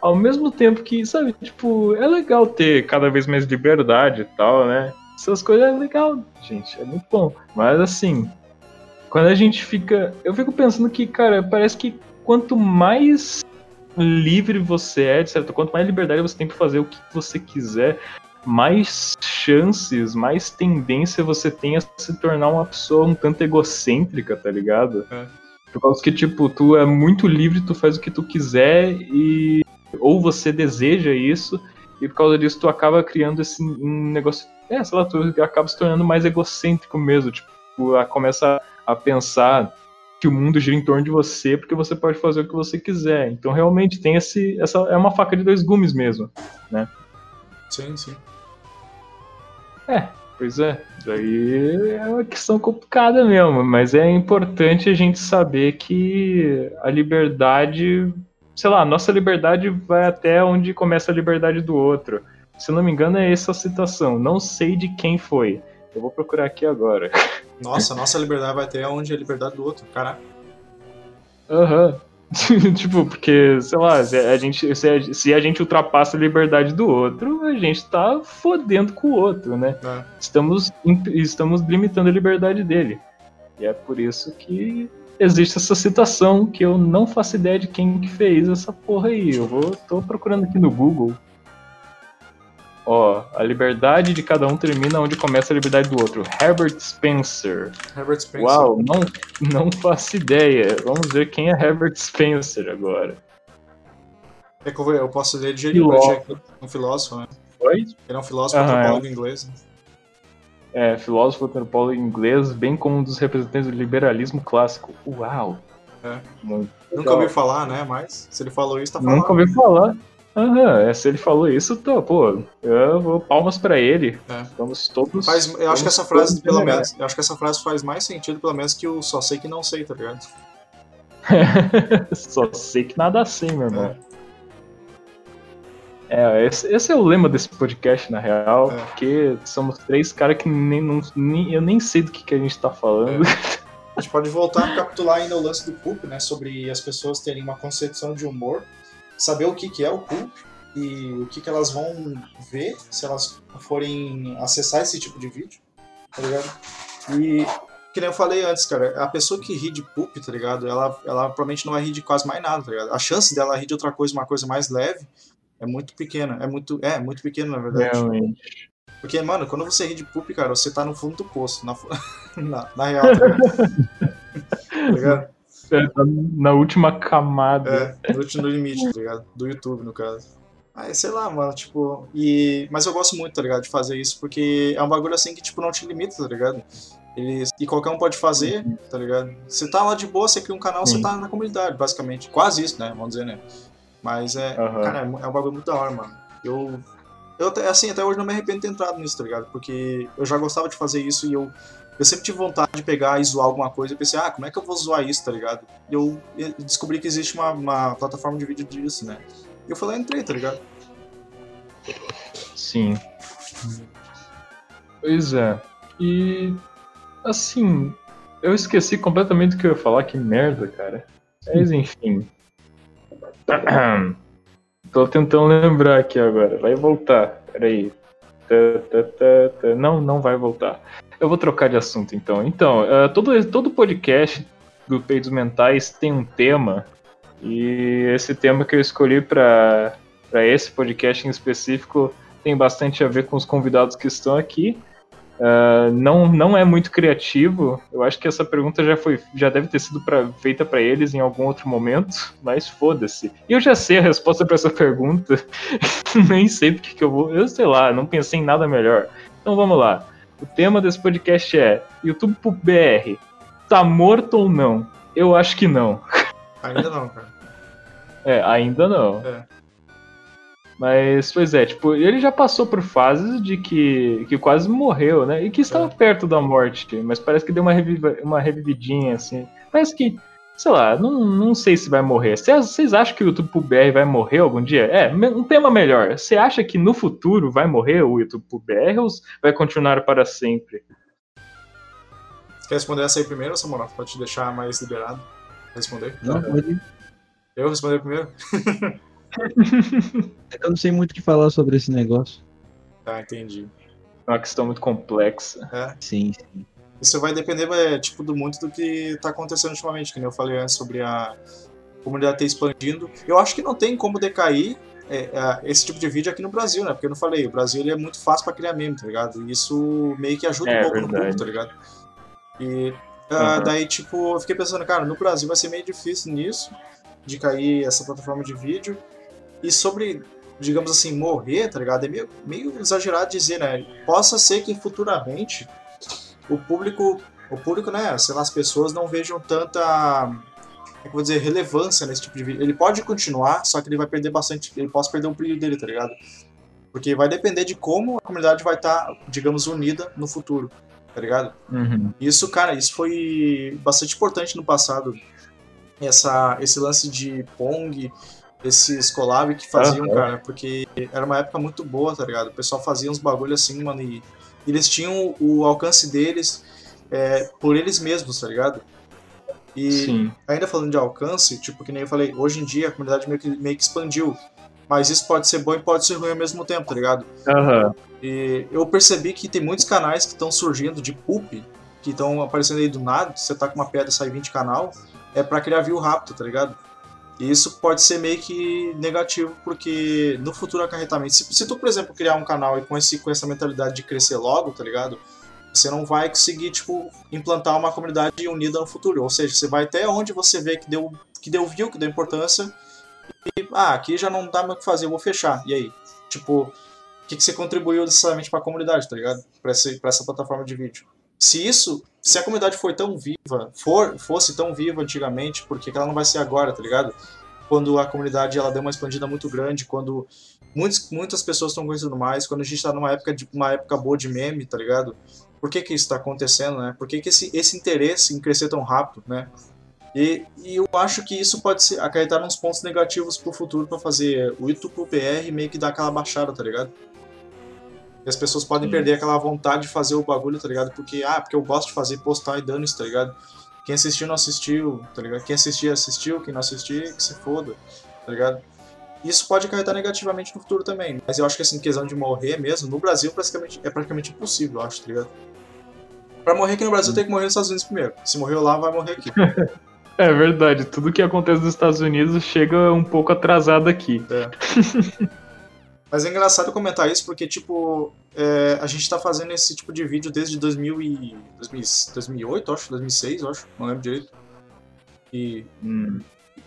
ao mesmo tempo que, sabe, tipo, é legal ter cada vez mais liberdade e tal, né? Essas coisas é legal, gente, é muito bom. Mas assim, quando a gente fica. Eu fico pensando que, cara, parece que quanto mais livre você é, certo, quanto mais liberdade você tem pra fazer o que você quiser, mais chances, mais tendência você tem a se tornar uma pessoa um tanto egocêntrica, tá ligado? É. Por causa que, tipo, tu é muito livre, tu faz o que tu quiser e. Ou você deseja isso, e por causa disso tu acaba criando esse negócio. É, sei lá, tu acaba se tornando mais egocêntrico mesmo. Tipo, a- começa a pensar que o mundo gira em torno de você porque você pode fazer o que você quiser. Então realmente tem esse. Essa é uma faca de dois gumes mesmo. Sim, sim. É, pois é. Daí é uma questão complicada mesmo, mas é importante a gente saber que a liberdade, sei lá, a nossa liberdade vai até onde começa a liberdade do outro. Se eu não me engano, é essa a citação. Não sei de quem foi. Eu vou procurar aqui agora. Nossa, nossa liberdade vai ter onde é a liberdade do outro. Caraca. Aham. <laughs> tipo, porque, sei lá, se a, gente, se, a, se a gente ultrapassa a liberdade do outro, a gente tá fodendo com o outro, né? É. Estamos, estamos limitando a liberdade dele. E é por isso que existe essa citação que eu não faço ideia de quem que fez essa porra aí. Eu vou, tô procurando aqui no Google. Ó, a liberdade de cada um termina onde começa a liberdade do outro. Herbert Spencer. Herbert Spencer. Uau, não, não faço ideia. Vamos ver quem é Herbert Spencer agora. É que eu, posso ler de jeito Filósofo. um filósofo, né? Oi? Ele é um filósofo Aham, antropólogo inglês. né? É, filósofo antropólogo inglês, bem como um dos representantes do liberalismo clássico. Uau! É. Nunca ouvi falar, né? Mas se ele falou isso, tá falando. Nunca ouvi falar. Aham, é, se ele falou isso, tô, pô, eu vou palmas pra ele. É. Estamos todos. Faz, eu acho que vamos essa frase, todos pelo venerar. menos, eu acho que essa frase faz mais sentido, pelo menos, que o só sei que não sei, tá ligado? <laughs> Só sei que nada assim, meu irmão. É, esse, esse é o lema desse podcast, na real, É. porque somos três caras que nem, não, nem- eu nem sei do que, que a gente tá falando. A gente pode voltar a recapitular ainda o lance do Coop, né? Sobre as pessoas terem uma concepção de humor, saber o que, que é o Coop e o que, que elas vão ver se elas forem acessar esse tipo de vídeo, tá ligado? E que nem eu falei antes, cara, a pessoa que ri de poop, tá ligado? Ela, ela provavelmente não vai rir de quase mais nada, tá ligado? A chance dela rir de outra coisa, uma coisa mais leve, É muito pequena. É muito, é, muito pequeno, na verdade. Realmente. Porque, mano, quando você ri de poop, cara, você tá no fundo do poço. Na, <laughs> na, na real, tá ligado? <laughs> tá ligado? É, tá na última camada. É, no, limite, tá ligado? Do YouTube, no caso. Aí, sei lá, mano, tipo. E... Mas eu gosto muito, tá ligado? De fazer isso, porque é um bagulho assim que, tipo, não te limita, tá ligado? Eles... E qualquer um pode fazer, tá ligado? Você tá lá de boa, você cria um canal, Sim. você tá na comunidade, basicamente. Quase isso, né? Vamos dizer, né? Mas é. Aham. Cara, é um bagulho muito da hora, mano. Eu. Eu, assim, até hoje não me arrependo de ter entrado nisso, tá ligado? Porque eu já gostava de fazer isso e eu. Eu sempre tive vontade de pegar e zoar alguma coisa. Eu pensei, ah, como é que eu vou zoar isso, tá ligado? E eu eu descobri que existe uma, uma plataforma de vídeo disso, né? E eu falei, entrei, tá ligado? Sim. Pois é. E assim, eu esqueci completamente o que eu ia falar, que merda, cara. Mas enfim. <clears throat> Tô tentando lembrar aqui agora. Vai voltar. Peraí. Tá, tá, tá. Não, não vai voltar. Eu vou trocar de assunto então. Então, eh, todo, todo podcast do Peitos Mentais tem um tema. E esse tema que eu escolhi para esse podcast em específico tem bastante a ver com os convidados que estão aqui. Ah, não, não é muito criativo. Eu acho que essa pergunta já foi, já deve ter sido pra- feita para eles em algum outro momento, mas foda-se. E eu já sei a resposta para essa pergunta. <laughs> Nem sei porque que eu vou. Eu sei lá, não pensei em nada melhor. Então vamos lá. O tema desse podcast é YouTube pro BR. Tá morto ou não? Eu acho que não. Ainda não, cara. É, ainda não. É. Mas, pois é, tipo, ele já passou por fases de que, que quase morreu, né? E que estava É. perto da morte, mas parece que deu uma, reviva, uma revividinha, assim. Parece que, sei lá, não, não sei se vai morrer. Vocês vocês acham que o YouTube pro BR vai morrer algum dia? É, um tema melhor. Você acha que no futuro vai morrer o YouTube pro BR ou vai continuar para sempre? Quer responder essa aí primeiro, Samuel? Pode te deixar mais liberado. Responder? Não, pode. Eu responder primeiro? <laughs> <laughs> É eu não sei muito o que falar sobre esse negócio. Tá, entendi. É uma questão muito complexa. É. Sim, sim. Isso vai depender, é, tipo, do muito do que tá acontecendo ultimamente, que nem eu falei antes sobre a comunidade ter expandindo. Eu acho que não tem como decair é, é, esse tipo de vídeo aqui no Brasil, né? Porque eu não falei, o Brasil ele é muito fácil pra criar meme, tá ligado? E isso meio que ajuda É, um pouco verdade. no público, tá ligado? E Uhum. daí, tipo, eu fiquei pensando, cara, no Brasil vai ser meio difícil nisso, de cair essa plataforma de vídeo. E sobre, digamos assim, morrer, tá ligado? É meio, meio exagerado dizer, né? Possa ser que futuramente o público, o público, né, sei lá, as pessoas não vejam tanta, como é que eu vou dizer, relevância nesse tipo de vídeo. Ele pode continuar, só que ele vai perder bastante, ele pode perder um brilho dele, tá ligado? Porque vai depender de como a comunidade vai estar, digamos, unida no futuro, tá ligado? Uhum. Isso, cara, isso foi bastante importante no passado. Essa, esse lance de Pong, esses collab que faziam, Aham. cara, porque era uma época muito boa, tá ligado? O pessoal fazia uns bagulho assim, mano, e eles tinham o alcance deles é, por eles mesmos, tá ligado? E Sim. ainda falando de alcance, tipo, que nem eu falei, hoje em dia a comunidade meio que, meio que expandiu. Mas isso pode ser bom e pode ser ruim ao mesmo tempo, tá ligado? Aham. E eu percebi que tem muitos canais que estão surgindo de poop, que estão aparecendo aí do nada, você tá com uma pedra e sai 20 canal, é pra criar view rápido, tá ligado? E isso pode ser meio que negativo, porque no futuro acarretamento, se, se tu, por exemplo, criar um canal e com, esse, com essa mentalidade de crescer logo, tá ligado? Você não vai conseguir, tipo, implantar uma comunidade unida no futuro. Ou seja, você vai até onde você vê que deu, que deu view, que deu importância, e, ah, aqui já não dá mais o que fazer, eu vou fechar. E aí? Tipo, o que, que você contribuiu necessariamente para a comunidade, tá ligado? Para essa plataforma de vídeo. Se isso, se a comunidade foi tão viva, for, fosse tão viva antigamente, por que ela não vai ser agora, tá ligado? Quando a comunidade ela deu uma expandida muito grande, quando muitos, muitas pessoas estão conhecendo mais, quando a gente tá numa época de uma época boa de meme, tá ligado? Por que que isso tá acontecendo, né? Por que que esse, esse interesse em crescer tão rápido, né? E, e eu acho que isso pode ser, acarretar uns pontos negativos pro futuro para fazer o YouTube PR meio que dar aquela baixada, tá ligado? E as pessoas podem Sim. perder aquela vontade de fazer o bagulho, tá ligado? Porque, ah, porque eu gosto de fazer, postar e dane-se, tá ligado? Quem assistiu não assistiu, tá ligado? Quem assistir, assistiu, quem não assistir, que se foda, tá ligado? Isso pode acarretar negativamente no futuro também. Mas eu acho que assim, questão de morrer mesmo, no Brasil praticamente, é praticamente impossível, eu acho, tá ligado? Pra morrer aqui no Brasil tem que morrer nos Estados Unidos primeiro. Se morreu lá, vai morrer aqui. <laughs> É verdade, tudo que acontece nos Estados Unidos chega um pouco atrasado aqui. É. <laughs> Mas é engraçado comentar isso porque, tipo, é, a gente tá fazendo esse tipo de vídeo desde 2000 e, 2000, 2008, acho, 2006, acho, não lembro direito. E Hum,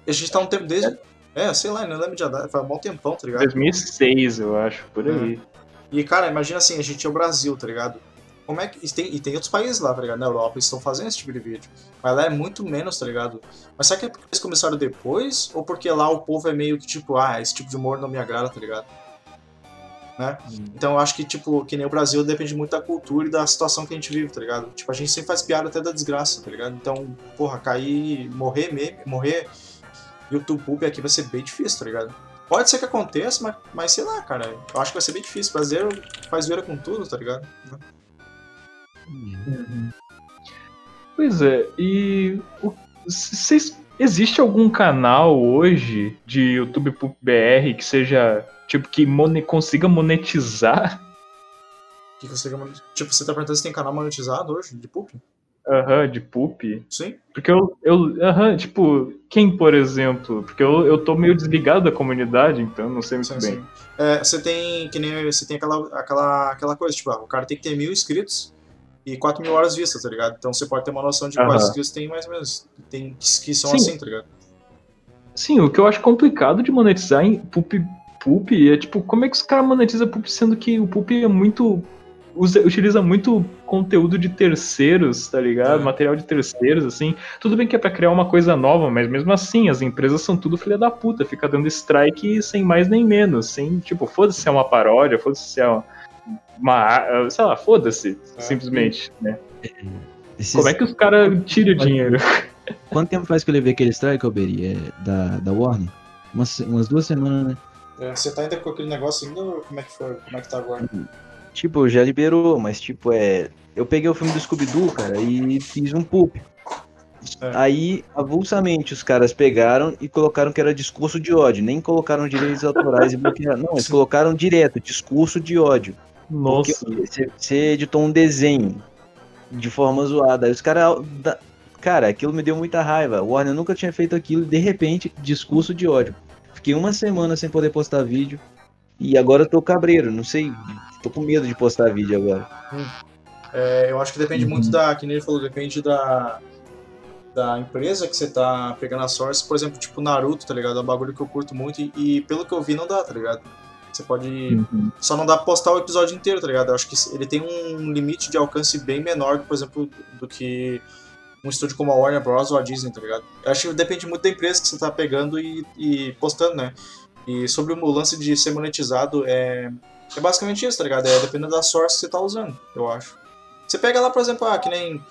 a gente tá um tempo desde. É, sei lá, não lembro de data, faz um bom tempão, tá ligado? 2006, eu acho, por É. aí. E, cara, imagina assim, a gente é o Brasil, tá ligado? Como é que. E tem, e tem outros países lá, tá ligado? Na Europa, eles estão fazendo esse tipo de vídeo. Mas lá é muito menos, tá ligado? Mas será que é porque eles começaram depois? Ou porque lá o povo é meio que tipo, ah, esse tipo de humor não me agrada, tá ligado? Né? Então eu acho que, tipo, que nem o Brasil depende muito da cultura e da situação que a gente vive, tá ligado? Tipo, a gente sempre faz piada até da desgraça, tá ligado? Então, porra, cair, morrer meme, morrer YouTube Pub aqui vai ser bem difícil, tá ligado? Pode ser que aconteça, mas, mas sei lá, cara. Eu acho que vai ser bem difícil. O brasileiro faz zoeira com tudo, tá ligado? Pois é, e o- existe algum canal hoje de YouTube Pup BR que seja tipo que mone- consiga monetizar? <laughs> Que você, tipo, você tá perguntando se tem canal monetizado hoje de Pup? Aham, de Pup? Sim. Porque eu, eu aham, tipo, quem, por exemplo? Porque eu, eu tô meio desligado da comunidade, então não sei muito Sim, bem. sim. É, você tem que nem você tem aquela, aquela, aquela coisa, tipo, ah, o cara tem que ter mil inscritos e 4 mil horas vistas, tá ligado? Então você pode ter uma noção de Aham. quais inscritos tem mais ou menos. Tem que são Sim. assim, tá ligado? Sim, o que eu acho complicado de monetizar em Pup, Pup é tipo, como é que os caras monetizam Pup sendo que o Pup é muito. usa- utiliza muito conteúdo de terceiros, tá ligado? É. Material de terceiros, assim. Tudo bem que é pra criar uma coisa nova, mas mesmo assim, as empresas são tudo filha da puta, fica dando strike sem mais nem menos. Sem, tipo, foda-se se é uma paródia, foda-se se é uma. uma- sei lá, foda-se, É. simplesmente, né? Esses- Como é que os caras tiram o dinheiro? Quanto tempo faz que eu levei aquele strike, Alberi? É da, da Warner? Umas, umas duas semanas, né? É, você tá ainda com aquele negócio ainda ou como é que foi? Como é que tá agora? Tipo, já liberou, mas tipo, é. Eu peguei o filme do Scooby-Doo, cara, e fiz um poop. É. Aí, avulsamente, os caras pegaram e colocaram que era discurso de ódio. Nem colocaram direitos autorais e bloquearam. Não, eles colocaram direto, discurso de ódio. Nossa. Porque você- editou um desenho de forma zoada. Aí os caras. Cara, aquilo me deu muita raiva. O Warner nunca tinha feito aquilo, de repente, discurso de ódio. Fiquei uma semana sem poder postar vídeo. E agora eu tô cabreiro, não sei. Tô com medo de postar vídeo agora. É, eu acho que depende Uhum. muito da, que nem ele falou, depende da, da empresa que você tá pegando a source. Por exemplo, tipo Naruto, tá ligado? É um bagulho que eu curto muito e, e pelo que eu vi não dá, tá ligado? Você pode. Uhum. Só não dá pra postar o episódio inteiro, tá ligado? Eu acho que ele tem um limite de alcance bem menor, por exemplo, do que um estúdio como a Warner Bros. ou a Disney, tá ligado? Eu acho que depende muito da empresa que você tá pegando e, e postando, né? E sobre o lance de ser monetizado, é, é basicamente isso, tá ligado? É dependendo da source que você tá usando, eu acho. Você pega lá, por exemplo, ah, que nem,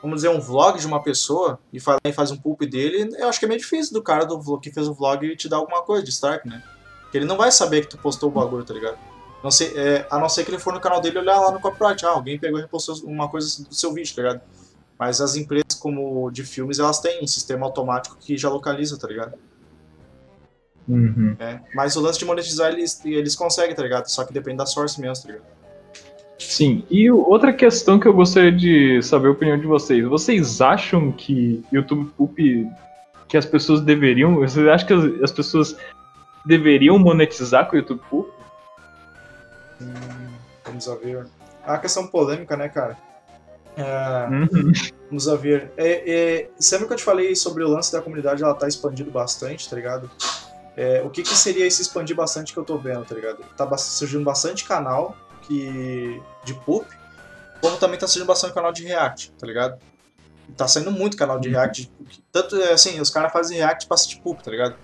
vamos dizer, um vlog de uma pessoa e faz, e faz um pulp dele, eu acho que é meio difícil do cara do que fez o vlog te dar alguma coisa de strike, né? Porque ele não vai saber que tu postou o bagulho, tá ligado? Não sei, é, a não ser que ele for no canal dele olhar lá no copyright, ah, alguém pegou e repostou uma coisa do seu vídeo, tá ligado? Mas as empresas como de filmes, elas têm um sistema automático que já localiza, tá ligado? Uhum. É, mas o lance de monetizar eles, eles conseguem, tá ligado? Só que depende da source mesmo, tá ligado? Sim, e outra questão que eu gostaria de saber a opinião de vocês. Vocês acham que YouTube Poop, que as pessoas deveriam, vocês acham que as, as pessoas deveriam monetizar com o YouTube Poop? Hum, vamos ver. É uma questão polêmica, né, cara? É, Uhum. vamos a ver. É, é, sempre que eu te falei sobre o lance da comunidade, ela tá expandindo bastante, tá ligado? É, o que que seria esse expandir bastante que eu tô vendo, tá ligado? Tá surgindo bastante canal que, de poop, como também tá surgindo bastante canal de react, tá ligado? Tá saindo muito canal de react. Tanto, é, assim, os caras fazem react pra assistir poop, tá ligado?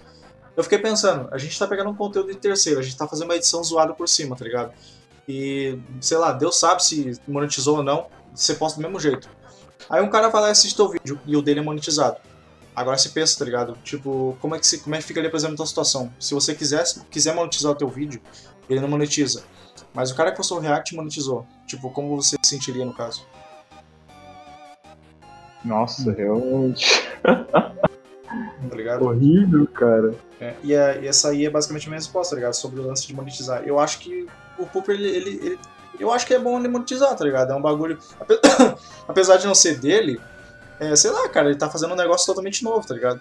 Eu fiquei pensando, a gente tá pegando um conteúdo de terceiro, a gente tá fazendo uma edição zoada por cima, tá ligado? E, sei lá, Deus sabe se monetizou ou não, você posta do mesmo jeito. Aí um cara vai lá e assiste teu vídeo e o dele é monetizado. Agora você pensa, tá ligado? Tipo, como é que, se, como é que ficaria, por exemplo, a tua situação? Se você quisesse, quiser monetizar o teu vídeo, ele não monetiza. Mas o cara que postou o React monetizou. Tipo, como você se sentiria no caso? Nossa, realmente. <laughs> Tá ligado? Horrível, cara. É, e, a- e essa aí é basicamente a minha resposta, tá ligado? Sobre o lance de monetizar. Eu acho que o Pooper, ele, ele, ele- Eu acho que é bom ele monetizar, tá ligado? É um bagulho. ape- <coughs> Apesar de não ser dele, é, sei lá, cara, ele tá fazendo um negócio totalmente novo, tá ligado?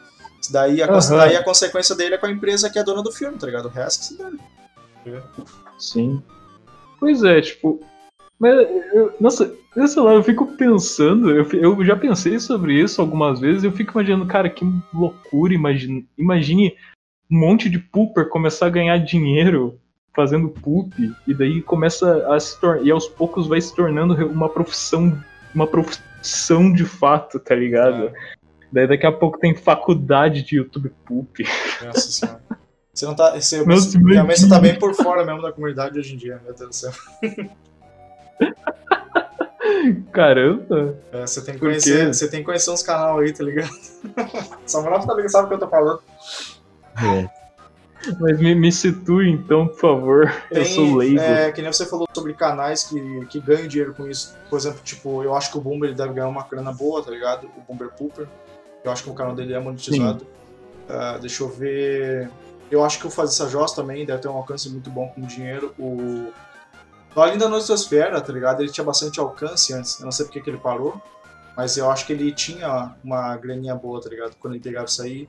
Daí a, Aham. daí a consequência dele é com a empresa que é dona do filme, tá ligado? O resto que se dane. Sim. Pois é, tipo. Mas, eu, nossa, sei lá, eu fico pensando, eu, eu já pensei sobre isso algumas vezes, eu fico imaginando, cara, que loucura, imagine, imagine um monte de pooper começar a ganhar dinheiro fazendo poop, e daí começa a se tornar, e aos poucos vai se tornando uma profissão, uma profissão de fato, tá ligado? É. Daí daqui a pouco tem faculdade de YouTube poop. Nossa senhora. Você não tá. Você, Nossa, realmente você tá bem por fora mesmo da comunidade hoje em dia, meu Deus do céu. Caramba! É, você, tem que conhecer, você tem que conhecer uns canal aí, tá ligado? Samuel tá ligado, sabe o que eu tô falando. É. Mas me, me situe então, por favor. Tem, eu sou leigo. É, que nem você falou sobre canais que, que ganham dinheiro com isso. Por exemplo, tipo, eu acho que o Boomer ele deve ganhar uma grana boa, tá ligado? O Boomer Pooper. Eu acho que o canal dele é monetizado. Uh, deixa eu ver. Eu acho que o Fazer Sajós também deve ter um alcance muito bom com dinheiro. O. Além da Noitosfera, tá ligado? Ele tinha bastante alcance antes. Eu não sei porque que ele parou. Mas eu acho que ele tinha uma graninha boa, tá ligado? Quando ele pegava isso aí.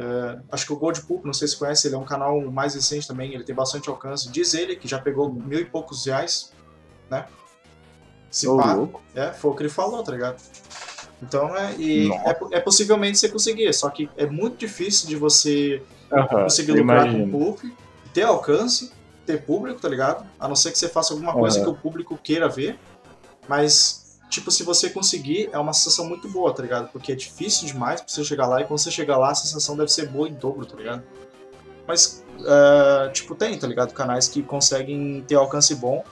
Uh, acho que o Gold Poop, não sei se conhece, ele é um canal mais recente também, ele tem bastante alcance. Diz ele que já pegou mil e poucos reais, né? Se oh, pá, é, foi o que ele falou, tá ligado? Então, é, e é, é, possivelmente você conseguir, só que é muito difícil de você conseguir lucrar imagino. com o Poop, ter alcance, ter público, tá ligado? A não ser que você faça alguma coisa uhum. que o público queira ver, mas tipo, se você conseguir, é uma sensação muito boa, tá ligado? Porque é difícil demais pra você chegar lá, e quando você chegar lá, a sensação deve ser boa em dobro, tá ligado? Mas, uh, tipo, tem, tá ligado? Canais que conseguem ter alcance bom.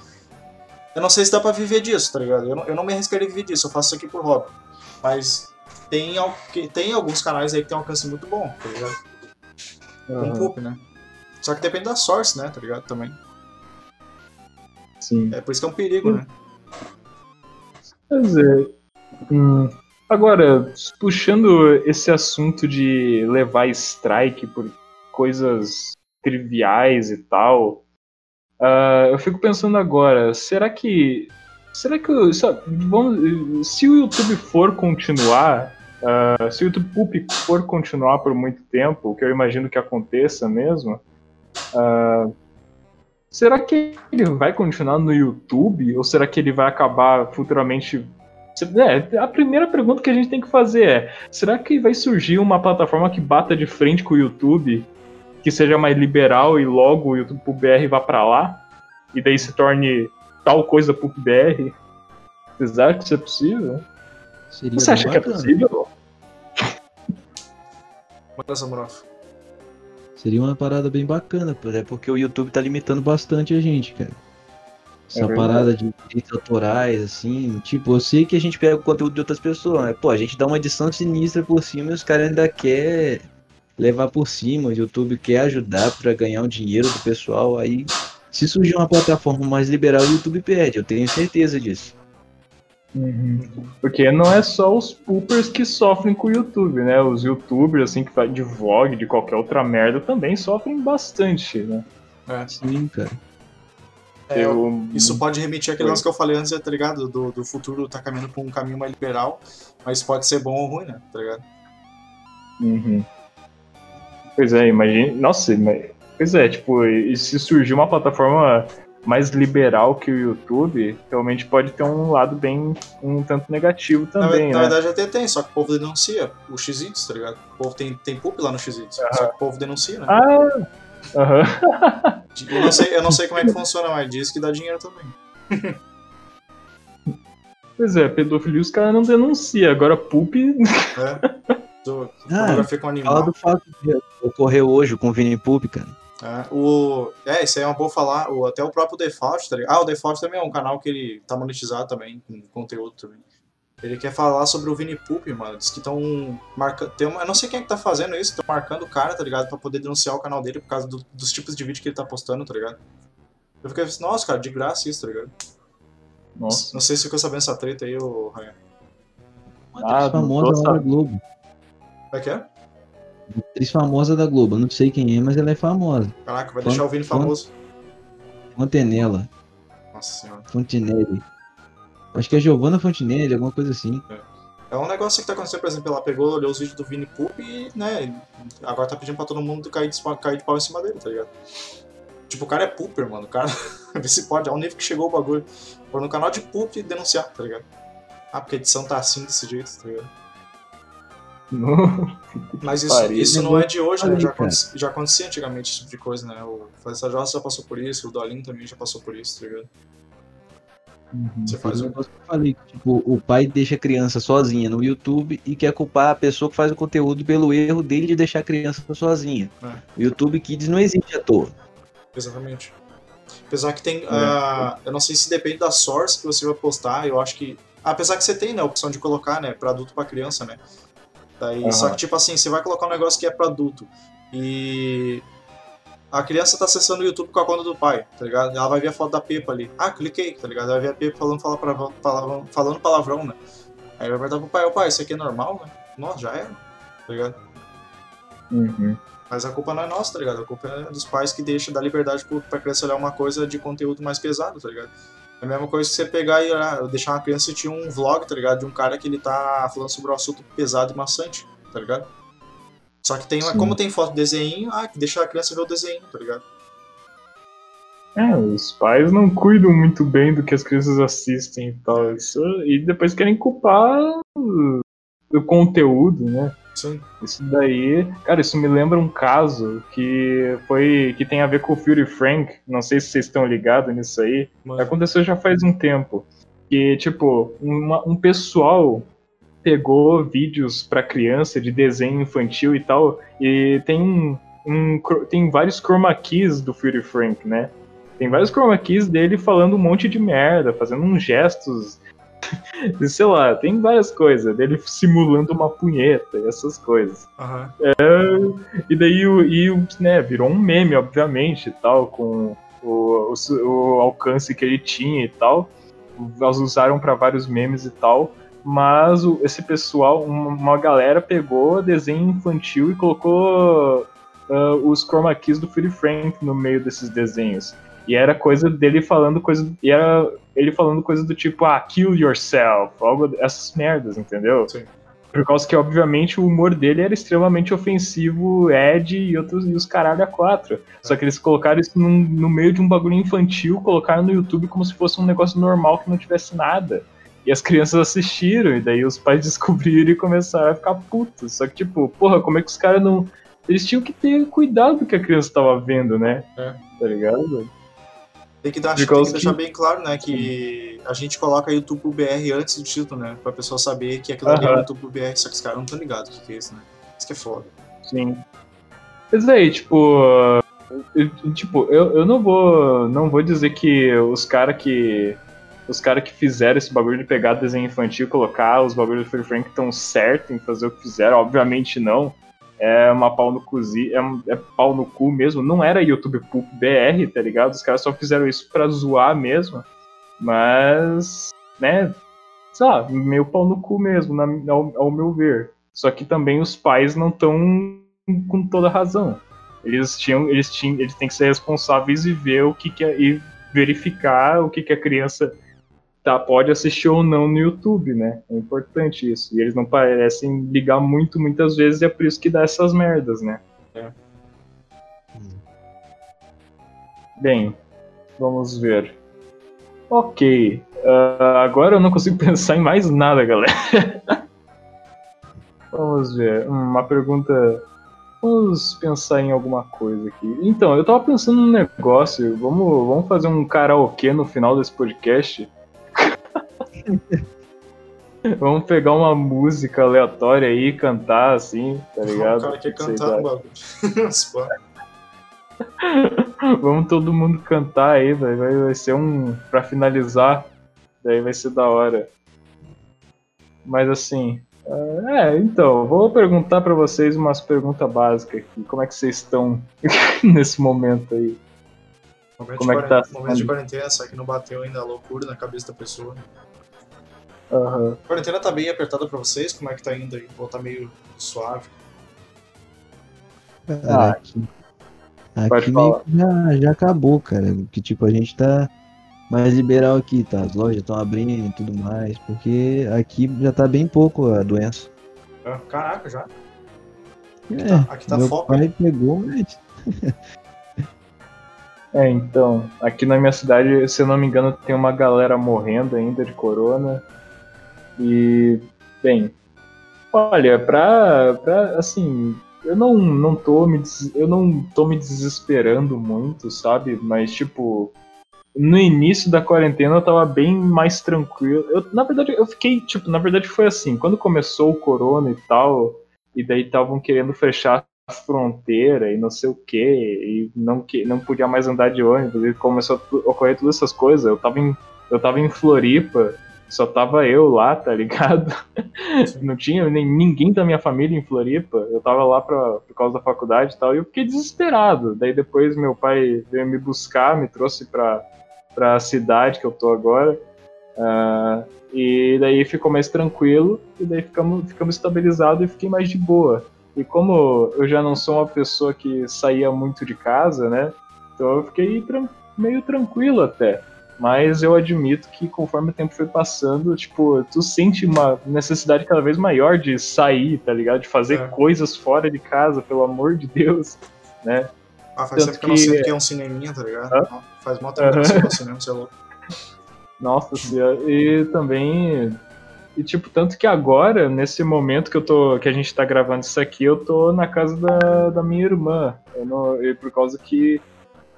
Eu não sei se dá pra viver disso, tá ligado? Eu não, eu não me arriscaria viver disso, eu faço isso aqui por hobby. Mas tem, tem alguns canais aí que tem um alcance muito bom, tá ligado? Uhum. Com poop, né? Só que depende da source, né, tá ligado? Também. Sim. É por isso que é um perigo, né? Pois é. Hum. Agora, puxando esse assunto de levar strike por coisas triviais e tal, uh, eu fico pensando agora, será que. Será que. Sabe, vamos, se o YouTube for continuar, uh, se o YouTube Poop for continuar por muito tempo, o que eu imagino que aconteça mesmo, uh, Será que ele vai continuar no YouTube? Ou será que ele vai acabar futuramente. É, a primeira pergunta que a gente tem que fazer é: será que vai surgir uma plataforma que bata de frente com o YouTube, que seja mais liberal e logo o YouTube BR vá para lá? E daí se torne tal coisa pro BR? Vocês acham que isso é possível? Seria Você acha bacana. que é possível? Manda, Samuel. Seria uma parada bem bacana, é porque o YouTube tá limitando bastante a gente, cara. Essa é parada de direitos autorais, assim, tipo, eu sei que a gente pega o conteúdo de outras pessoas, mas, pô, a gente dá uma edição sinistra por cima e os caras ainda querem levar por cima, o YouTube quer ajudar para ganhar o dinheiro do pessoal, aí se surgir uma plataforma mais liberal, o YouTube perde, eu tenho certeza disso. Uhum. Porque não é só os poopers que sofrem com o YouTube, né? Os youtubers, assim, que fazem de vlog, de qualquer outra merda, também sofrem bastante, né? É. Sim, cara. É, eu... Isso pode remeter àquele lance que eu falei antes, tá ligado? Do, do futuro tá caminhando pra um caminho mais liberal, mas pode ser bom ou ruim, né? Tá ligado? Uhum. Pois é, imagine. Nossa, pois é, tipo, e se surgir uma plataforma mais liberal que o YouTube, realmente pode ter um lado bem um tanto negativo também. Na, né? na verdade até tem, só que o povo denuncia o X-Its, tá ligado? O povo tem, tem poop lá no X-Its, só que o povo denuncia, né? Ah! Aham. eu, não sei, eu não sei como é que funciona, mas diz que dá dinheiro também. Pois é, pedofilia os caras não denunciam, agora poop. É. <laughs> Do, ah. Fala do fato de ocorreu hoje com o Vini Poop, cara. É, o, é, isso aí é um bom falar. O, até o próprio Default, tá ligado? Ah, o Default também é um canal que ele tá monetizado também, com conteúdo também. Ele quer falar sobre o Vini Poop, mano. Diz que estão marcando. Eu não sei quem é que tá fazendo isso, estão marcando o cara, tá ligado? Pra poder denunciar o canal dele por causa do, dos tipos de vídeo que ele tá postando, tá ligado? Eu fiquei assim, nossa, cara, de graça isso, tá ligado? Nossa. Não sei se ficou sabendo essa treta aí, ô Ryan. Ah, famosa lá Globo. Como é que é? Atriz famosa da Globo. Não sei quem é, mas ela é famosa. Caraca, vai Font... deixar o Vini famoso. Fontenella. Nossa senhora. Fontinelli. Acho que é Giovanna Fontinelli, alguma coisa assim. É. é um negócio que tá acontecendo, por exemplo, ela pegou, olhou os vídeos do Vini Poop e, né, agora tá pedindo pra todo mundo cair de, cair de pau em cima dele, tá ligado? Tipo, o cara é pooper, mano. O cara. <laughs> Vê se pode. É um nível que chegou o bagulho. Por no canal de poop denunciar, tá ligado? Ah, porque a edição tá assim desse jeito, tá ligado? Mas isso, Pariu. isso não é de hoje, né? Já, cara. aconte- já acontecia antigamente esse tipo de coisa, né? O Floresta Jossa já passou por isso, o Dolin também já passou por isso, tá ligado? Você faz um eu falei, tipo, o pai deixa a criança sozinha no YouTube e quer culpar a pessoa que faz o conteúdo pelo erro dele de deixar a criança sozinha. É. O YouTube Kids não existe à toa. Exatamente. Apesar que tem. ah, eu não sei se depende da source que você vai postar, eu acho que. Apesar que você tem, né, a opção de colocar, né, pra adulto pra criança, né? Aham. Só que, tipo assim, você vai colocar um negócio que é pra adulto. E. A criança tá acessando o YouTube com a conta do pai, tá ligado? Ela vai ver a foto da Pepa ali. Ah, cliquei, tá ligado? Ela vai ver a Pepa falando palavrão, palavrão, falando palavrão né? Aí vai perguntar pro pai, ô pai, isso aqui é normal, né? Nossa, já era, tá ligado? Uhum. Mas a culpa não é nossa, tá ligado? A culpa é dos pais que deixam dar liberdade pra criança olhar uma coisa de conteúdo mais pesado, tá ligado? É a mesma coisa que você pegar e ah, deixar uma criança assistir um vlog, tá ligado? De um cara que ele tá falando sobre um assunto pesado e maçante, tá ligado? Só que tem, Sim. como tem foto de desenho, ah, deixa a criança ver o desenho, tá ligado? É, os pais não cuidam muito bem do que as crianças assistem e tal. Isso, e depois querem culpar o conteúdo, né? Sim. Isso daí, cara, isso me lembra um caso que foi que tem a ver com o Fury Frank. Não sei se vocês estão ligados nisso aí. Aconteceu já faz um tempo. Que, tipo, uma- um pessoal pegou vídeos pra criança de desenho infantil e tal, e tem um, tem vários chroma keys do Fury Frank, né? Tem vários chroma keys dele falando um monte de merda, fazendo uns gestos, <laughs> sei lá, tem várias coisas, dele simulando uma punheta, e essas coisas. aham. E daí o, e, né, virou um meme, obviamente, tal, com o, o, o alcance que ele tinha e tal. Elas usaram para vários memes e tal. Mas o- esse pessoal, uma, uma galera pegou desenho infantil e colocou ah, os chroma keys do Philly Frank no meio desses desenhos. E era coisa dele falando coisa. E era ele falando coisa do tipo, ah, kill yourself, algo essas merdas, entendeu? Sim. Por causa que, obviamente, o humor dele era extremamente ofensivo, Ed e outros e os caralho a quatro. Só que eles colocaram isso num- no meio de um bagulho infantil, colocaram no YouTube como se fosse um negócio normal que não tivesse nada. E as crianças assistiram, e daí os pais <laughs> descobriram e começaram a ficar putos. Só que, tipo, porra, como é que os caras não. Eles tinham que ter cuidado do que a criança tava vendo, né? É. Tá ligado? Tem que, dar, tem que deixar bem claro, né, que a gente coloca YouTube BR antes do título, né, pra pessoa saber que aquilo ali é. YouTube BR, só que os caras não estão ligados o que é isso, né. Isso que é foda. Sim. Mas aí, tipo. eu- tipo, eu, eu não vou. Não vou dizer que os caras que. Os caras que fizeram esse bagulho de pegar desenho infantil e colocar os bagulhos do Free Frank estão certos em fazer o que fizeram, obviamente não. É uma pau no cuzi, é, um- é pau no cu mesmo. Não era YouTube Poop BR, tá ligado? Os caras só fizeram isso pra zoar mesmo. Mas, né, sei lá, meio pau no cu mesmo, na- ao, ao meu ver. Só que também os pais não estão com toda razão. Eles tinham, eles tinham, eles têm que ser responsáveis e ver o que, que é, e verificar o que, que a criança tá, pode assistir ou não no YouTube, né? É importante isso. E eles não parecem ligar muito, muitas vezes, e é por isso que dá essas merdas, né? É. Bem, vamos ver. Ok. ah, agora eu não consigo <laughs> pensar em mais nada, galera. <laughs> vamos ver. Uma pergunta. Vamos pensar em alguma coisa aqui. Então, eu tava pensando num negócio. Vamos, vamos fazer um karaokê no final desse podcast. <laughs> vamos pegar uma música aleatória aí e cantar assim, tá ligado? o cara quer cantar no bagulho. Vamos todo mundo cantar aí, vai, vai, ser um. Pra finalizar, daí vai ser da hora. Mas assim. É, então, vou perguntar pra vocês umas perguntas básicas aqui. Como é que vocês estão <laughs> nesse momento aí? Momento, Como de é que tá? momento de quarentena, só que não bateu ainda a loucura na cabeça da pessoa. Aham. A quarentena tá bem apertada pra vocês? Como é que tá indo aí? Ou tá meio suave? Cara, Ah, aqui, aqui meio que já, já acabou, cara. Que tipo, a gente tá mais liberal aqui, tá? As lojas estão abrindo e tudo mais, porque aqui já tá bem pouco a doença. Ah, Caraca, já. É, aqui tá meu foco, pai pegou, mas <laughs> É, então, aqui na minha cidade, se eu não me engano, tem uma galera morrendo ainda de corona. E, bem, olha, pra, pra assim, eu não, não tô me eu não tô me desesperando muito, sabe? Mas tipo, no início da quarentena eu tava bem mais tranquilo. Eu, na verdade, eu fiquei, tipo, na verdade foi assim, quando começou o corona e tal, e daí estavam querendo fechar a fronteira e não sei o que, e não, que, não podia mais andar de ônibus, e começou a ocorrer todas essas coisas. Eu tava em, eu tava em Floripa, só tava eu lá, tá ligado? Não tinha nem, ninguém da minha família em Floripa. Eu tava lá pra, por causa da faculdade e tal, e eu fiquei desesperado. Daí depois meu pai veio me buscar, me trouxe pra, pra cidade que eu tô agora. Ah, e daí ficou mais tranquilo, e daí ficamos, ficamos estabilizados e fiquei mais de boa. E como eu já não sou uma pessoa que saía muito de casa, né? Então eu fiquei tran- meio tranquilo até. Mas eu admito que conforme o tempo foi passando, tipo, tu sente uma necessidade cada vez maior de sair, tá ligado? De fazer É. coisas fora de casa, pelo amor de Deus, né? Ah, faz Tanto tempo que eu não sei o que é um cineminha, tá ligado? Não, Faz mó tempo que eu não sei o é cinema, você é louco. Nossa senhora. E também. E tipo, tanto que agora, nesse momento que eu tô. que a gente tá gravando isso aqui, eu tô na casa da, da minha irmã. Eu não, e por causa que,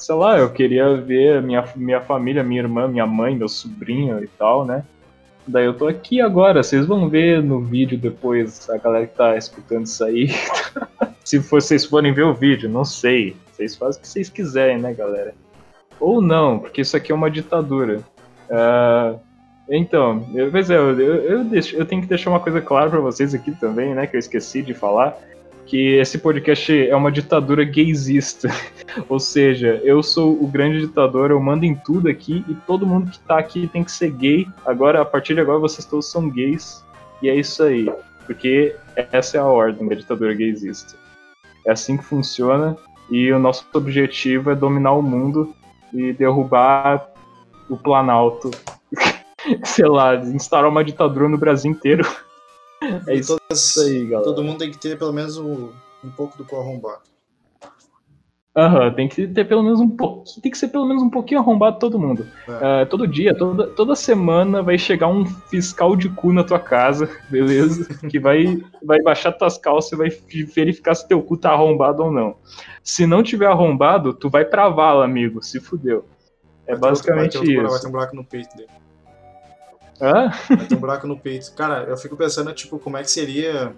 sei lá, eu queria ver minha, minha família, minha irmã, minha mãe, meu sobrinho e tal, né? Daí eu tô aqui agora, vocês vão ver no vídeo depois, a galera que tá escutando isso aí. <laughs> Se vocês forem ver o vídeo, não sei. Vocês fazem o que vocês quiserem, né, galera? Ou não, porque isso aqui é uma ditadura. Ah, então, eu, pois é, eu, eu, eu deixo- eu tenho que deixar uma coisa clara pra vocês aqui também, né, que eu esqueci de falar, que esse podcast é uma ditadura gaysista. <laughs> Ou seja, eu sou o grande ditador, eu mando em tudo aqui e todo mundo que tá aqui tem que ser gay. Agora, a partir de agora, vocês todos são gays. E é isso aí. Porque essa é a ordem da ditadura gaysista. É assim que funciona. E o nosso objetivo é dominar o mundo e derrubar o Planalto. <laughs> Sei lá, instaurar uma ditadura no Brasil inteiro. É isso todas- aí, galera. Todo mundo tem que ter pelo menos um, um pouco do cu arrombado. Aham, tem que ter pelo menos um pouquinho. Tem que ser pelo menos um pouquinho arrombado todo mundo. É. Ah, todo dia, toda, toda semana vai chegar um fiscal de cu na tua casa, <laughs> beleza? Que vai, vai baixar tuas calças e vai fi- verificar se teu cu tá arrombado ou não. Se não tiver arrombado, tu vai pra vala, amigo. Se fudeu. É Vai ter outro- basicamente vai ter outro- Vai isso. ter um buraco no peito dele. Hã? Vai ter um buraco no peito. Cara, eu fico pensando, tipo, como é que seria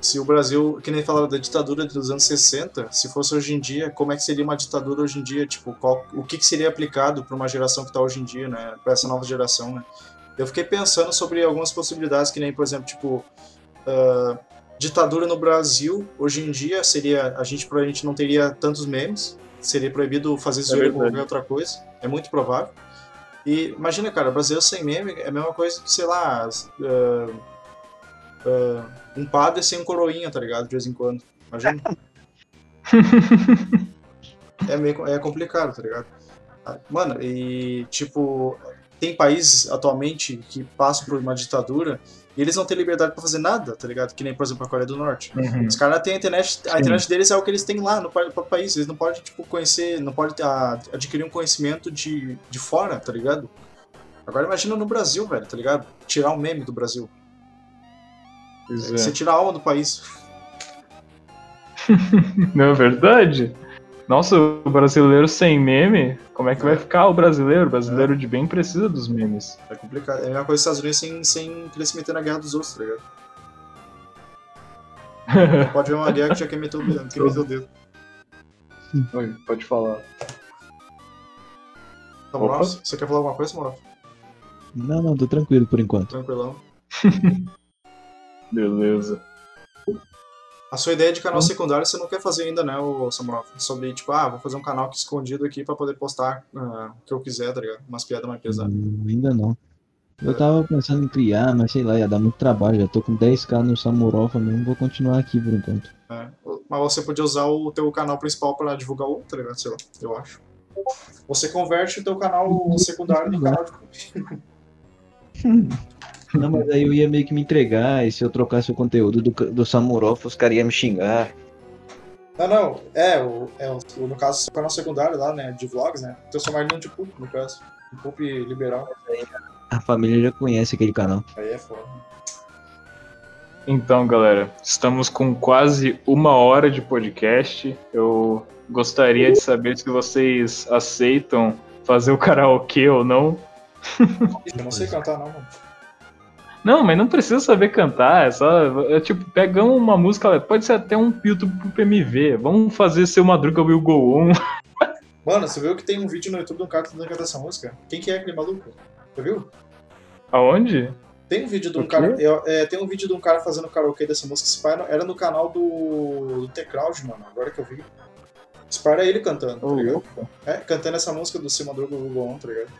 se o Brasil, que nem falava da ditadura dos anos 60, se fosse hoje em dia, como é que seria uma ditadura hoje em dia? Tipo, qual, o que, que seria aplicado para uma geração que está hoje em dia, né? Para essa nova geração, né? Eu fiquei pensando sobre algumas possibilidades, que nem, por exemplo, tipo, ah, ditadura no Brasil, hoje em dia, seria, a gente provavelmente não teria tantos memes, seria proibido fazer zoeira com verdade. qualquer outra coisa, é muito provável. E imagina, cara, Brasil sem meme é a mesma coisa que, sei lá, ah, ah, um padre sem um coroinha, tá ligado? De vez em quando. Imagina. <laughs> é meio é complicado, tá ligado? Mano, e tipo, tem países atualmente que passam por uma ditadura e eles não têm liberdade pra fazer nada, tá ligado? Que nem, por exemplo, a Coreia do Norte. Uhum. Os caras têm a internet, a internet deles é o que eles têm lá no pa- país. Eles não podem, tipo, conhecer, não podem adquirir um conhecimento de, de fora, tá ligado? Agora imagina no Brasil, velho, tá ligado? Tirar um meme do Brasil. Pois Você é. tira a alma do país. <laughs> Não é verdade? Nossa, o brasileiro sem meme, como é que É. vai ficar o brasileiro? O brasileiro de bem precisa dos memes. É complicado. É a mesma coisa dos Estados Unidos sem, sem querer se meter na guerra dos outros, tá ligado? <laughs> Pode ver uma guerra que já quer meter o dedo. Quer meter o dedo. Oi, pode falar. Tá, Opa. Moral, você quer falar alguma coisa, Moral? Não, não, tô tranquilo por enquanto. Tranquilão. <laughs> Beleza. A sua ideia de canal Hum. secundário você não quer fazer ainda, né, o Samuel? Sobre, tipo, ah, vou fazer um canal aqui escondido aqui pra poder postar ah, o que eu quiser, tá ligado? Umas piadas mais pesadas. Hum, ainda não. É. Eu tava pensando em criar, mas sei lá, ia dar muito trabalho. Já tô com 10k no Samurofa mesmo, vou continuar aqui por enquanto. né? Mas você podia usar o teu canal principal pra divulgar o outro, tá ligado? Sei lá, eu acho. Você converte o teu canal secundário no canal de... <laughs> <laughs> Não, mas aí eu ia meio que me entregar, e se eu trocasse o conteúdo do, do Samurofa, os caras iam me xingar. Não, não, é, o, é o, no caso, o canal secundário lá, né, de vlogs, né, transformar ele num de poop, no caso. Um poop liberal. A família já conhece aquele canal. Aí é foda. Então, galera, estamos com quase uma hora de podcast. Eu gostaria de saber se vocês aceitam fazer o karaokê ou não. Eu não sei cantar, não, mano. Não, mas não precisa saber cantar, é só. É, tipo, pegamos uma música, pode ser até um YouTube pro PMV. Vamos fazer seu Madruga Will Go On. <laughs> Mano, você viu que tem um vídeo no YouTube de um cara tentando cantar essa música? Quem que é aquele maluco? Você viu? Aonde? Tem um vídeo de um cara. é, tem um vídeo de um cara fazendo karaokê dessa música. Pai era no canal do, do T-Crowd, mano. Agora que eu vi. Pai era ele cantando, tá ligado? É, cantando essa música do Seu Madruga Google On, tá ligado?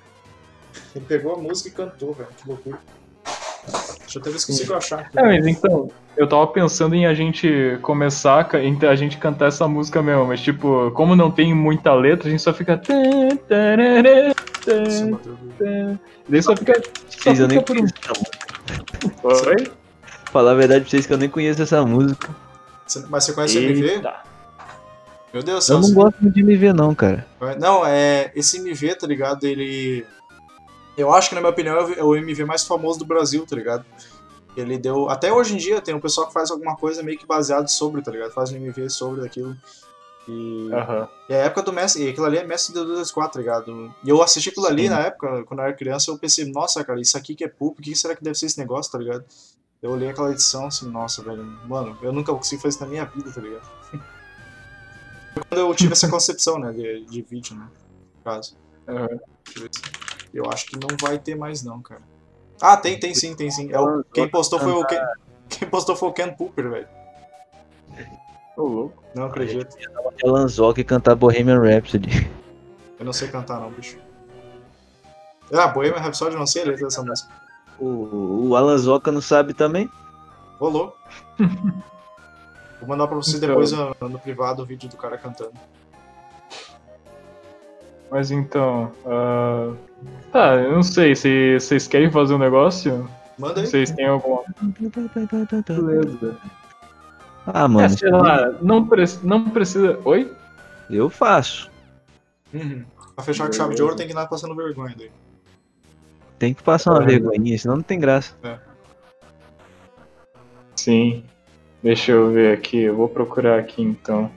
Ele pegou a música e cantou, velho. Que loucura. Deixa eu até ver se consigo achar. É, mas então, eu tava pensando em a gente começar, a ca- em a gente cantar essa música mesmo, mas tipo, como não tem muita letra, a gente só fica. tã. Daí só fica. Só Vocês eu nem fica por um. Oi? Falar a verdade pra vocês que eu nem conheço essa música. Mas você conhece o MV? Eita. Meu Deus do Eu céu. não gosto muito de me ver, não, cara. Não, é. Esse MV, tá ligado? Ele. Eu acho que, na minha opinião, é o MV mais famoso do Brasil, tá ligado? Ele deu. Até hoje em dia tem um pessoal que faz alguma coisa meio que baseado sobre, tá ligado? Faz um MV sobre aquilo. E. Aham. E a época do Messi, e aquilo ali é Messi do 224, tá ligado? E eu assisti aquilo ali Sim. na época, quando eu era criança, eu pensei, nossa, cara, isso aqui que é pulp, o que será que deve ser esse negócio, tá ligado? Eu olhei aquela edição assim, nossa, velho, mano, eu nunca consegui fazer isso na minha vida, tá ligado? <laughs> Foi quando eu tive essa concepção, né, de, de vídeo, né, no caso. Aham. Eu acho que não vai ter mais não, cara. Ah, tem, tem sim, tem sim. É o, quem postou foi o Ken, quem postou foi o Ken Pooper, velho. Ô, louco. Não acredito. É Lanzoc cantar Bohemian Rhapsody. Eu não sei cantar não, bicho. Ah, Bohemian Rhapsody, eu não sei a letra dessa música. O, o Alan Zoca não sabe também? Rolou. Vou mandar pra vocês Então. depois no, no privado o vídeo do cara cantando. Mas então. ah, Tá, eu não sei se vocês querem fazer um negócio. Manda aí. Vocês têm alguma. Beleza. Ah, mano, É, sei lá, não, pre- não precisa. Oi? eu faço. Uhum. Pra fechar com chave de ouro tem que ir lá passando vergonha daí. Tem que passar uma É. vergonhinha, senão não tem graça. Sim. Deixa eu ver aqui, eu vou procurar aqui então.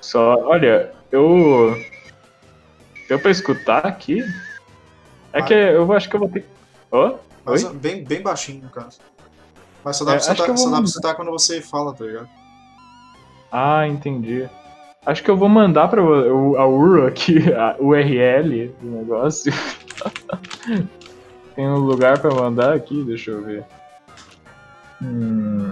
Só, olha, eu. Deu pra escutar aqui? É Ah. que eu acho que eu vou ter. Ó? Mas Oi? bem, bem baixinho, no caso. Mas só dá, É, pra, citar, só dá citar quando você fala, tá ligado? Ah, entendi. Acho que eu vou mandar pra o- a URL aqui, <laughs> a URL do negócio. <laughs> Tem um lugar pra mandar aqui, deixa eu ver. Hum.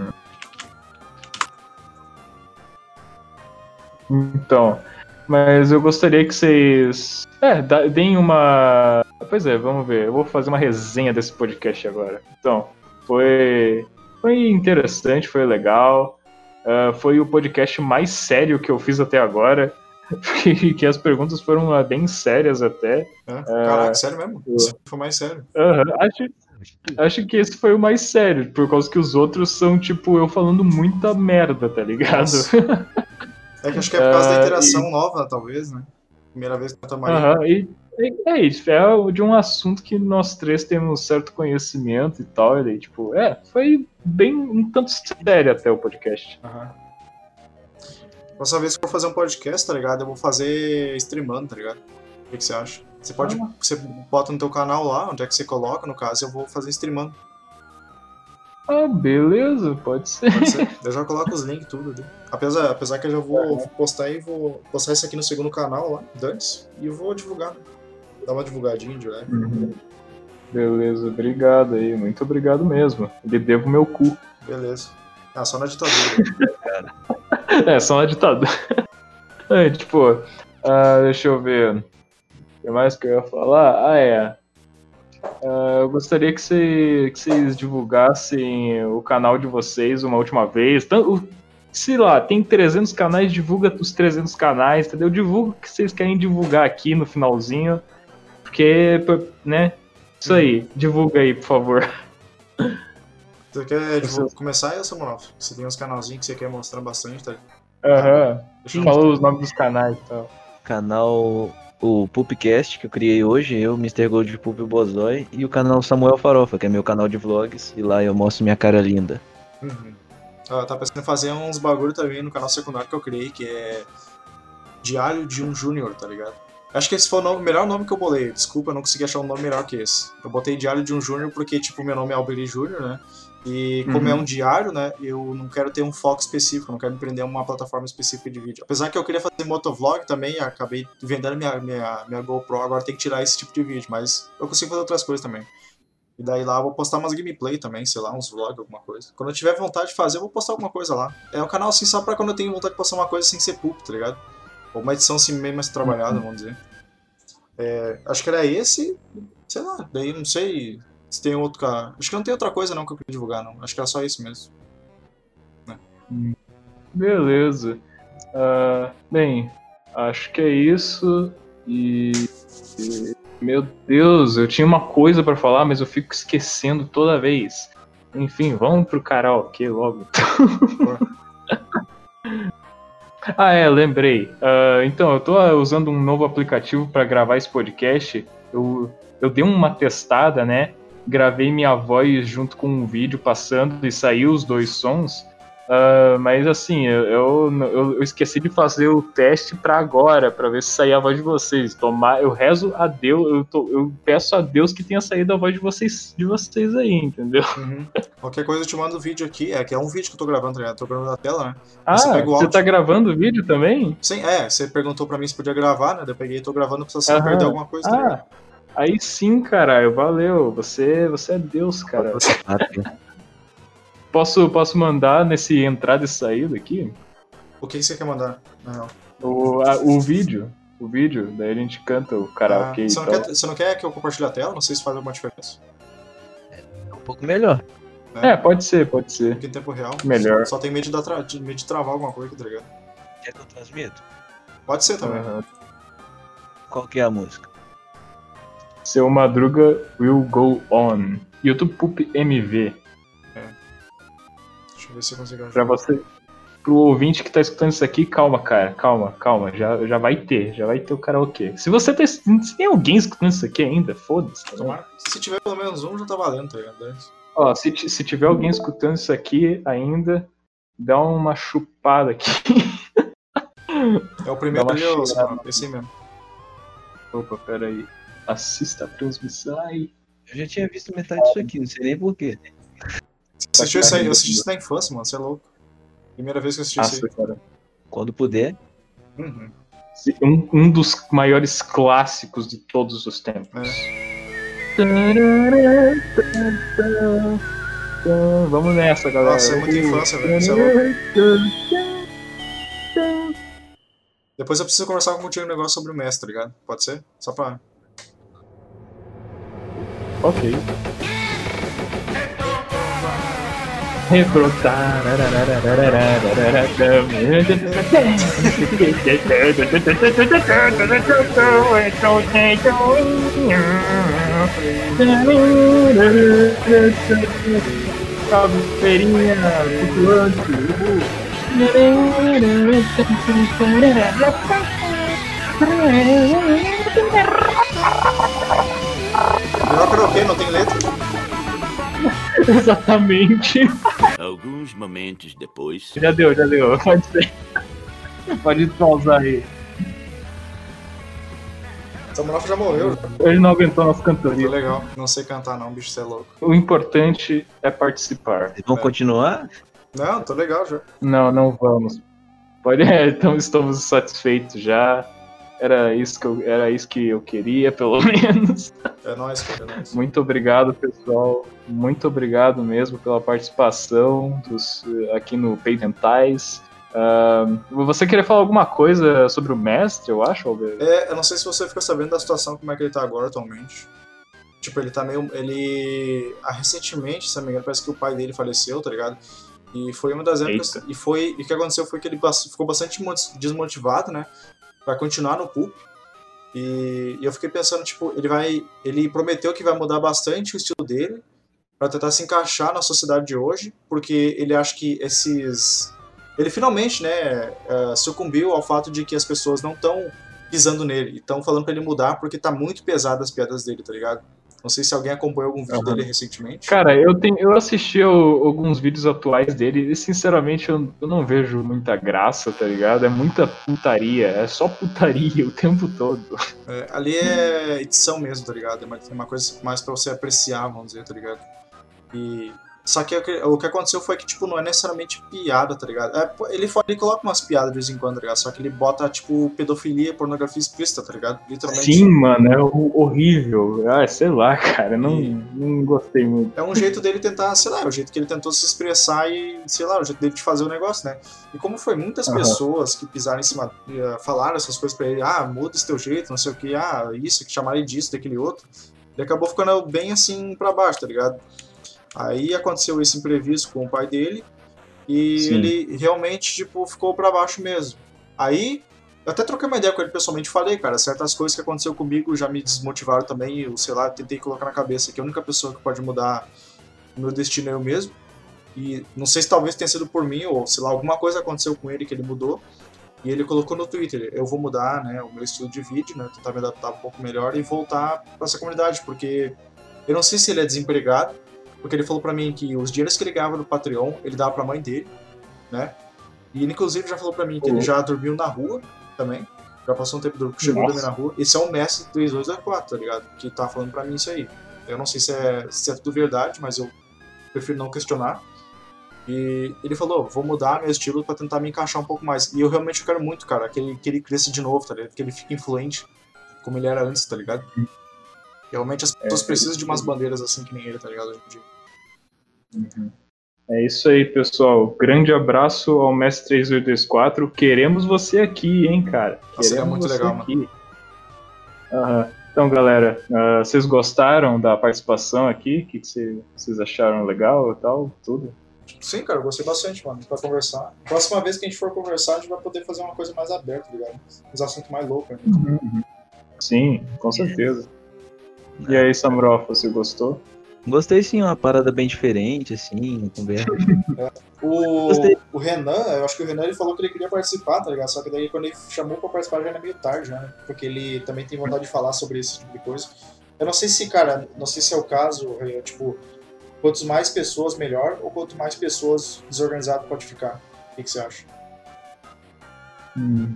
Então, mas eu gostaria que vocês. É, deem uma. Pois é, vamos ver. Eu vou fazer uma resenha desse podcast agora. Então, foi. Foi interessante, foi legal. Ah, foi o podcast mais sério que eu fiz até agora. que, <laughs> que as perguntas foram ah, bem sérias até. É. Caraca, sério mesmo? Isso foi mais sério. Acho, acho que esse foi o mais sério, por causa que os outros são, tipo, eu falando muita merda, tá ligado? <laughs> É que acho que é por causa da Ah, interação nova, talvez, né? Primeira vez que eu tomaria. Aham, e e- é isso, é de um assunto que nós três temos certo conhecimento e tal, e daí, tipo, é, foi bem um tanto sério até o podcast. Próxima vez que eu for fazer um podcast, tá ligado? Eu vou fazer streamando, tá ligado? O que, que você acha? Você pode. Ah. Você bota no teu canal lá, onde é que você coloca, no caso, eu vou fazer streamando. Ah, beleza, pode ser. Pode ser? <laughs> eu já coloco os links tudo ali. Apesar, apesar que eu já vou postar e vou postar isso aqui no segundo canal lá, Dantes, e eu vou divulgar. né? Dar uma divulgadinha de leve. Uhum. Beleza, obrigado aí, muito obrigado mesmo. Lhe devo meu cu. Beleza. Ah, só na ditadura. <laughs> É, só na ditadura. <laughs> É, tipo, ah, deixa eu ver. O que mais que eu ia falar? Ah, é. Ah, eu gostaria que, você- que vocês divulgassem o canal de vocês uma última vez. Tan- o- Sei lá, tem 300 canais, divulga os 300 canais, entendeu? Divulga o que vocês querem divulgar aqui no finalzinho. Porque, né? Isso aí, divulga aí, por favor. <laughs> Você quer Você- começar aí, Samuel? Você tem uns canalzinhos que você quer mostrar bastante, tá? Aham. Eu Falou os nomes dos canais e tal. Canal o Pupcast que eu criei hoje, eu, Mr. Gold Pup o Bozói, e o canal Samuel Farofa, que é meu canal de vlogs, e lá eu mostro minha cara linda. Uhum. Ah, tá pensando em fazer uns bagulho também no canal secundário que eu criei, que é Diário de um Júnior, tá ligado? Acho que esse foi o nome- melhor nome que eu bolei. Desculpa, eu não consegui achar um nome melhor que esse. Eu botei Diário de um Júnior porque, tipo, meu nome é Alberi Júnior, né? E como Uhum. é um diário, né? Eu não quero ter um foco específico, não quero me prender a uma plataforma específica de vídeo. Apesar que eu queria fazer motovlog também, acabei vendendo minha, minha, minha GoPro, agora tem que tirar esse tipo de vídeo, mas eu consigo fazer outras coisas também. E daí lá eu vou postar umas gameplay também, sei lá, uns vlogs, alguma coisa. Quando eu tiver vontade de fazer, eu vou postar alguma coisa lá. É um canal assim só pra quando eu tenho vontade de postar uma coisa sem ser pulp, tá ligado? Ou uma edição assim meio mais trabalhada, vamos dizer. É, acho que era esse, sei lá, daí não sei se tem outro cara. Acho que não tem outra coisa não que eu queria divulgar, não. Acho que era só isso mesmo. Beleza. Ah, bem, acho que é isso. E. e- Meu Deus, eu tinha uma coisa pra falar, mas eu fico esquecendo toda vez. Enfim, vamos pro karaokê logo. <laughs> ah, é, lembrei. Ah, então, eu tô usando um novo aplicativo pra gravar esse podcast. Eu, eu dei uma testada, né? Gravei minha voz junto com um vídeo passando e saiu os dois sons. Ah, mas assim, eu, eu, eu- eu esqueci de fazer o teste pra agora, pra ver se saía a voz de vocês. Tomar, eu rezo a Deus, eu, tô- eu peço a Deus que tenha saído a voz de vocês, de vocês aí, entendeu? Uhum. Qualquer coisa eu te mando o vídeo aqui. É que é um vídeo que eu tô gravando, tá ligado? Tô gravando na tela, né? Ah, Você você, tá gravando o vídeo também? Sim, é, você perguntou pra mim se podia gravar, né? Eu peguei e tô gravando pra você não Aham. perder alguma coisa, tá ligado? Aí sim, caralho, valeu. Você, você é Deus, cara. Posso, posso mandar nesse entrada e saída aqui? O que você quer mandar? na real? O, a- o vídeo. O vídeo, daí a gente canta o karaokê Ah, você, não quer, você não quer que eu compartilhe a tela? Não sei se faz alguma diferença. um pouco melhor. É, pode ser, pode ser. Porque em tempo real. Melhor. Só tem medo de, dar tra... de, medo de travar alguma coisa, tá ligado? Quer que eu transmito? Pode ser também. Aham. Qual que é a música? Seu Madruga will go on. YouTube Pup MV. Deixa eu ver se eu consigo Pra ajudar. você. Pro ouvinte que tá escutando isso aqui, calma, cara. Calma, calma. Já, já vai ter. Já vai ter o karaokê. Se você tá, se tem alguém escutando isso aqui ainda, foda-se. tá Se tiver pelo menos um, já tá valendo, tá ligado? Ó, se, se tiver alguém escutando isso aqui ainda, dá uma chupada aqui. É o primeiro ali, cheirada. Samuel, esse aí mesmo. Opa, peraí. Assista a transmissão aí. Eu já tinha visto metade disso aqui, não sei nem porquê. Você assistiu isso aí? Eu assisti isso na infância, mano. Você é louco. Primeira vez que eu assisti isso Nossa, cara. Quando puder. aí. Uhum. Um, um dos maiores clássicos de todos os tempos. Vamos nessa, galera. Nossa, é muita infância, velho. Você é louco. Depois eu preciso conversar contigo um negócio sobre o mestre, tá ligado? Pode ser? Só pra. Ok. Refrotar. Melhor karaokê, não tem letra. <laughs> Exatamente. Alguns momentos depois. Já deu, já deu. Pode ser. Pode pausar aí. Samuel já morreu. Ele não aguentou nossa Foi cantoria. legal. Não sei cantar, não, bicho, você é louco. O importante é participar. Vocês vão É. continuar? Não, tô legal já. Não, não vamos. Pode, é, <laughs> então estamos satisfeitos já. Era isso que eu, era isso que eu queria, pelo <laughs> menos. É nóis, cara, é nóis. Muito obrigado, pessoal. Muito obrigado mesmo pela participação dos, aqui no Peidentais. Ahn, você queria falar alguma coisa sobre o mestre, eu acho, Alberto? É, eu não sei se você ficou sabendo da situação, como é que ele tá agora atualmente. Tipo, ele tá meio. Ele. Ah, recentemente, se não me engano, parece que o pai dele faleceu, tá ligado? E foi uma das épocas. Eita. E foi. E o que aconteceu foi que ele ficou bastante mo- desmotivado, né? Pra continuar no PUP. E, e eu fiquei pensando, tipo, ele vai. Ele prometeu que vai mudar bastante o estilo dele. para tentar se encaixar na sociedade de hoje, porque ele acha que esses ele finalmente, né, uh, sucumbiu ao fato de que as pessoas não estão pisando nele, estão falando para ele mudar porque tá muito pesado as piadas dele, tá ligado? Não sei se alguém acompanhou algum vídeo uhum. dele recentemente. Cara, eu, tenho, eu assisti o, alguns vídeos atuais dele e, sinceramente, eu, eu, não vejo muita graça, tá ligado? É muita putaria, é só putaria <laughs> o tempo todo. É, ali é edição mesmo, tá ligado? É uma, é uma coisa mais pra você apreciar, vamos dizer, tá ligado? E só que o que aconteceu foi que, tipo, não é necessariamente piada, tá ligado? É, ele, ele coloca umas piadas de vez em quando, tá ligado? Só que ele bota, tipo, pedofilia, pornografia explícita, tá ligado? Literalmente. Sim, mano, é horrível. Ah, sei lá, cara, não, e... não gostei muito. É um jeito dele tentar, sei lá, é o jeito que ele tentou se expressar e, sei lá, o jeito dele de fazer o negócio, né? E como foi muitas uhum. pessoas que pisaram em cima, uh, falaram essas coisas pra ele, ah, muda esse teu jeito, não sei o que, ah, isso, que chamaram ele disso, daquele outro, ele acabou ficando bem assim pra baixo, tá ligado? Aí aconteceu esse imprevisto com o pai dele e Sim. ele realmente tipo ficou para baixo mesmo. Aí eu até troquei uma ideia com ele pessoalmente falei, cara, certas coisas que aconteceu comigo já me desmotivaram também, eu sei lá, tentei colocar na cabeça que a única pessoa que pode mudar o meu destino é eu mesmo. E não sei se talvez tenha sido por mim ou sei lá, alguma coisa aconteceu com ele que ele mudou. E ele colocou no Twitter, eu vou mudar, né, o meu estilo de vídeo, né, tentar me adaptar um pouco melhor e voltar para essa comunidade, porque eu não sei se ele é desempregado, porque ele falou para mim que os dinheiros que ele ganhava no Patreon, ele dava pra mãe dele, né? E ele, inclusive, já falou para mim que uhum. ele já dormiu na rua também. Já passou um tempo, chegou a dormir na rua. Esse é um mestre 3224, tá ligado? Que tá falando para mim isso aí. Eu não sei se é, se é tudo verdade, mas eu prefiro não questionar. E ele falou, vou mudar meu estilo para tentar me encaixar um pouco mais. E eu realmente quero muito, cara, que ele, que ele cresça de novo, tá ligado? Que ele fique influente, como ele era antes, tá ligado? Realmente as pessoas é, precisam de umas bandeiras assim que nem ele, tá ligado? Hoje em dia. Uhum. É isso aí, pessoal. Grande abraço ao Mestre 3824. Queremos você aqui, hein, cara? Nossa, Queremos é muito legal, aqui. mano. Uhum. Então, galera, uh, vocês gostaram da participação aqui? O que, vocês acharam legal e tal? Tudo? Sim, cara, eu gostei bastante, mano, pra conversar. Próxima vez que a gente for conversar, a gente vai poder fazer uma coisa mais aberta, ligado? Uns assuntos mais loucos. Né? Uhum. Sim, com certeza. E aí, Samuel, você gostou? Gostei sim, uma parada bem diferente, assim, conversa. É. <laughs> O, o Renan, eu acho que o Renan ele falou que ele queria participar, tá ligado? Só que daí quando ele chamou pra participar já era meio tarde, né? Porque ele também tem vontade de falar sobre esse tipo de coisa. Eu não sei se, cara, não sei se é o caso, é, tipo, quanto mais pessoas, melhor, ou quanto mais pessoas desorganizado pode ficar. O que, que você acha? Hum.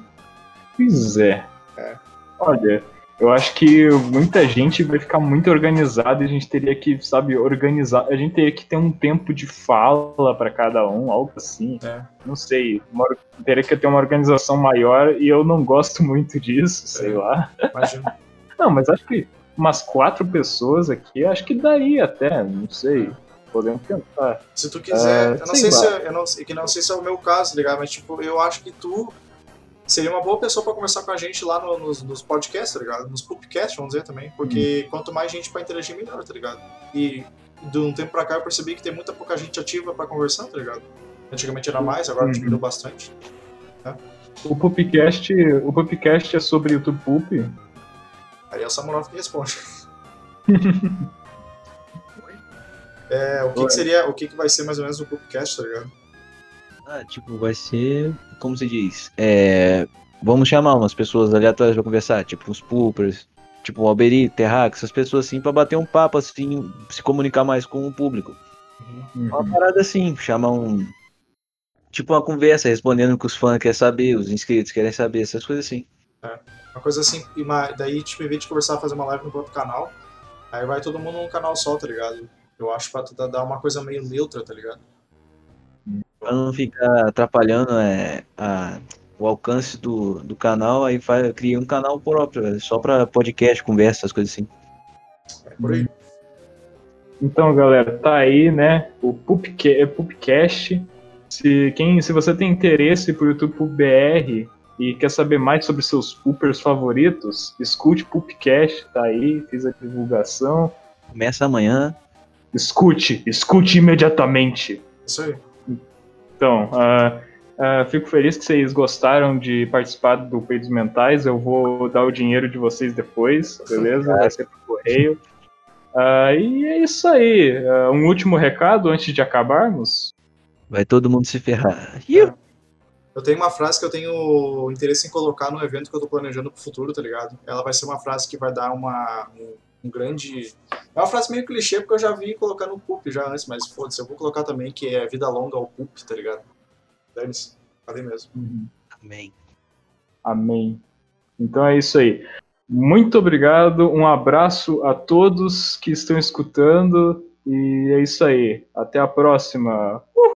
Pois é. é. Olha, eu acho que muita gente vai ficar muito organizada e a gente teria que, sabe, organizar. A gente teria que ter um tempo de fala para cada um, algo assim. É. Não sei. Uma, teria que ter uma organização maior e eu não gosto <laughs> muito disso, sei é. lá. Imagina. Não, mas acho que umas quatro pessoas aqui, acho que daria até, não sei. Podemos tentar. Se tu quiser, é, eu não sei, sei se é, eu não, que não sei se é o meu caso, ligado? Mas tipo, eu acho que tu seria uma boa pessoa para conversar com a gente lá no, nos, nos, podcasts, tá ligado? Nos pubcasts, vamos dizer também. Porque hum. quanto mais gente para interagir, melhor, tá ligado? E de um tempo pra cá eu percebi que tem muita pouca gente ativa para conversar, tá ligado? Antigamente era mais, agora uhum. diminuiu bastante. Né? O Pupcast, o Pupcast é sobre YouTube Pup? Aí é o Samuel que responde. <laughs> é, o que, que, seria, o que, que vai ser mais ou menos o Pupcast, tá ligado? Ah, tipo, vai ser, como se diz, é, vamos chamar umas pessoas aleatórias pra conversar, tipo os poopers, tipo o Alberi, Terrax, essas pessoas assim, pra bater um papo, assim, se comunicar mais com o público. Uhum. Uma parada assim, chamar um, tipo uma conversa, respondendo o que os fãs querem saber, os inscritos querem saber, essas coisas assim. É, uma coisa assim, uma, daí, tipo, em vez de conversar, fazer uma live no próprio canal, aí vai todo mundo num canal só, tá ligado? Eu acho pra dar uma coisa meio neutra, tá ligado? Pra não ficar atrapalhando é, a, o alcance do, do canal, aí faz, cria um canal próprio, só pra podcast, conversa, as coisas assim. É por aí. Então, galera, tá aí, né? O Pupcast. Se, quem, se você tem interesse por YouTube BR e quer saber mais sobre seus poopers favoritos, escute Pupcast, tá aí, fiz a divulgação. Começa amanhã. Escute, escute imediatamente. Isso aí. Então, uh, uh, fico feliz que vocês gostaram de participar do Peidos Mentais. Eu vou dar o dinheiro de vocês depois, beleza? Vai ser por correio. Uh, e é isso aí. Uh, um último recado antes de acabarmos. Vai todo mundo se ferrar. Eu tenho uma frase que eu tenho interesse em colocar no evento que eu tô planejando pro futuro, tá ligado? Ela vai ser uma frase que vai dar uma, um, um grande. É uma frase meio clichê, porque eu já vi colocar no Pup já antes, mas foda-se, eu vou colocar também que é vida longa ao Pup, tá ligado? Dane-se. Falei mesmo. Uhum. Amém. Amém. Então é isso aí. Muito obrigado, um abraço a todos que estão escutando e é isso aí. Até a próxima.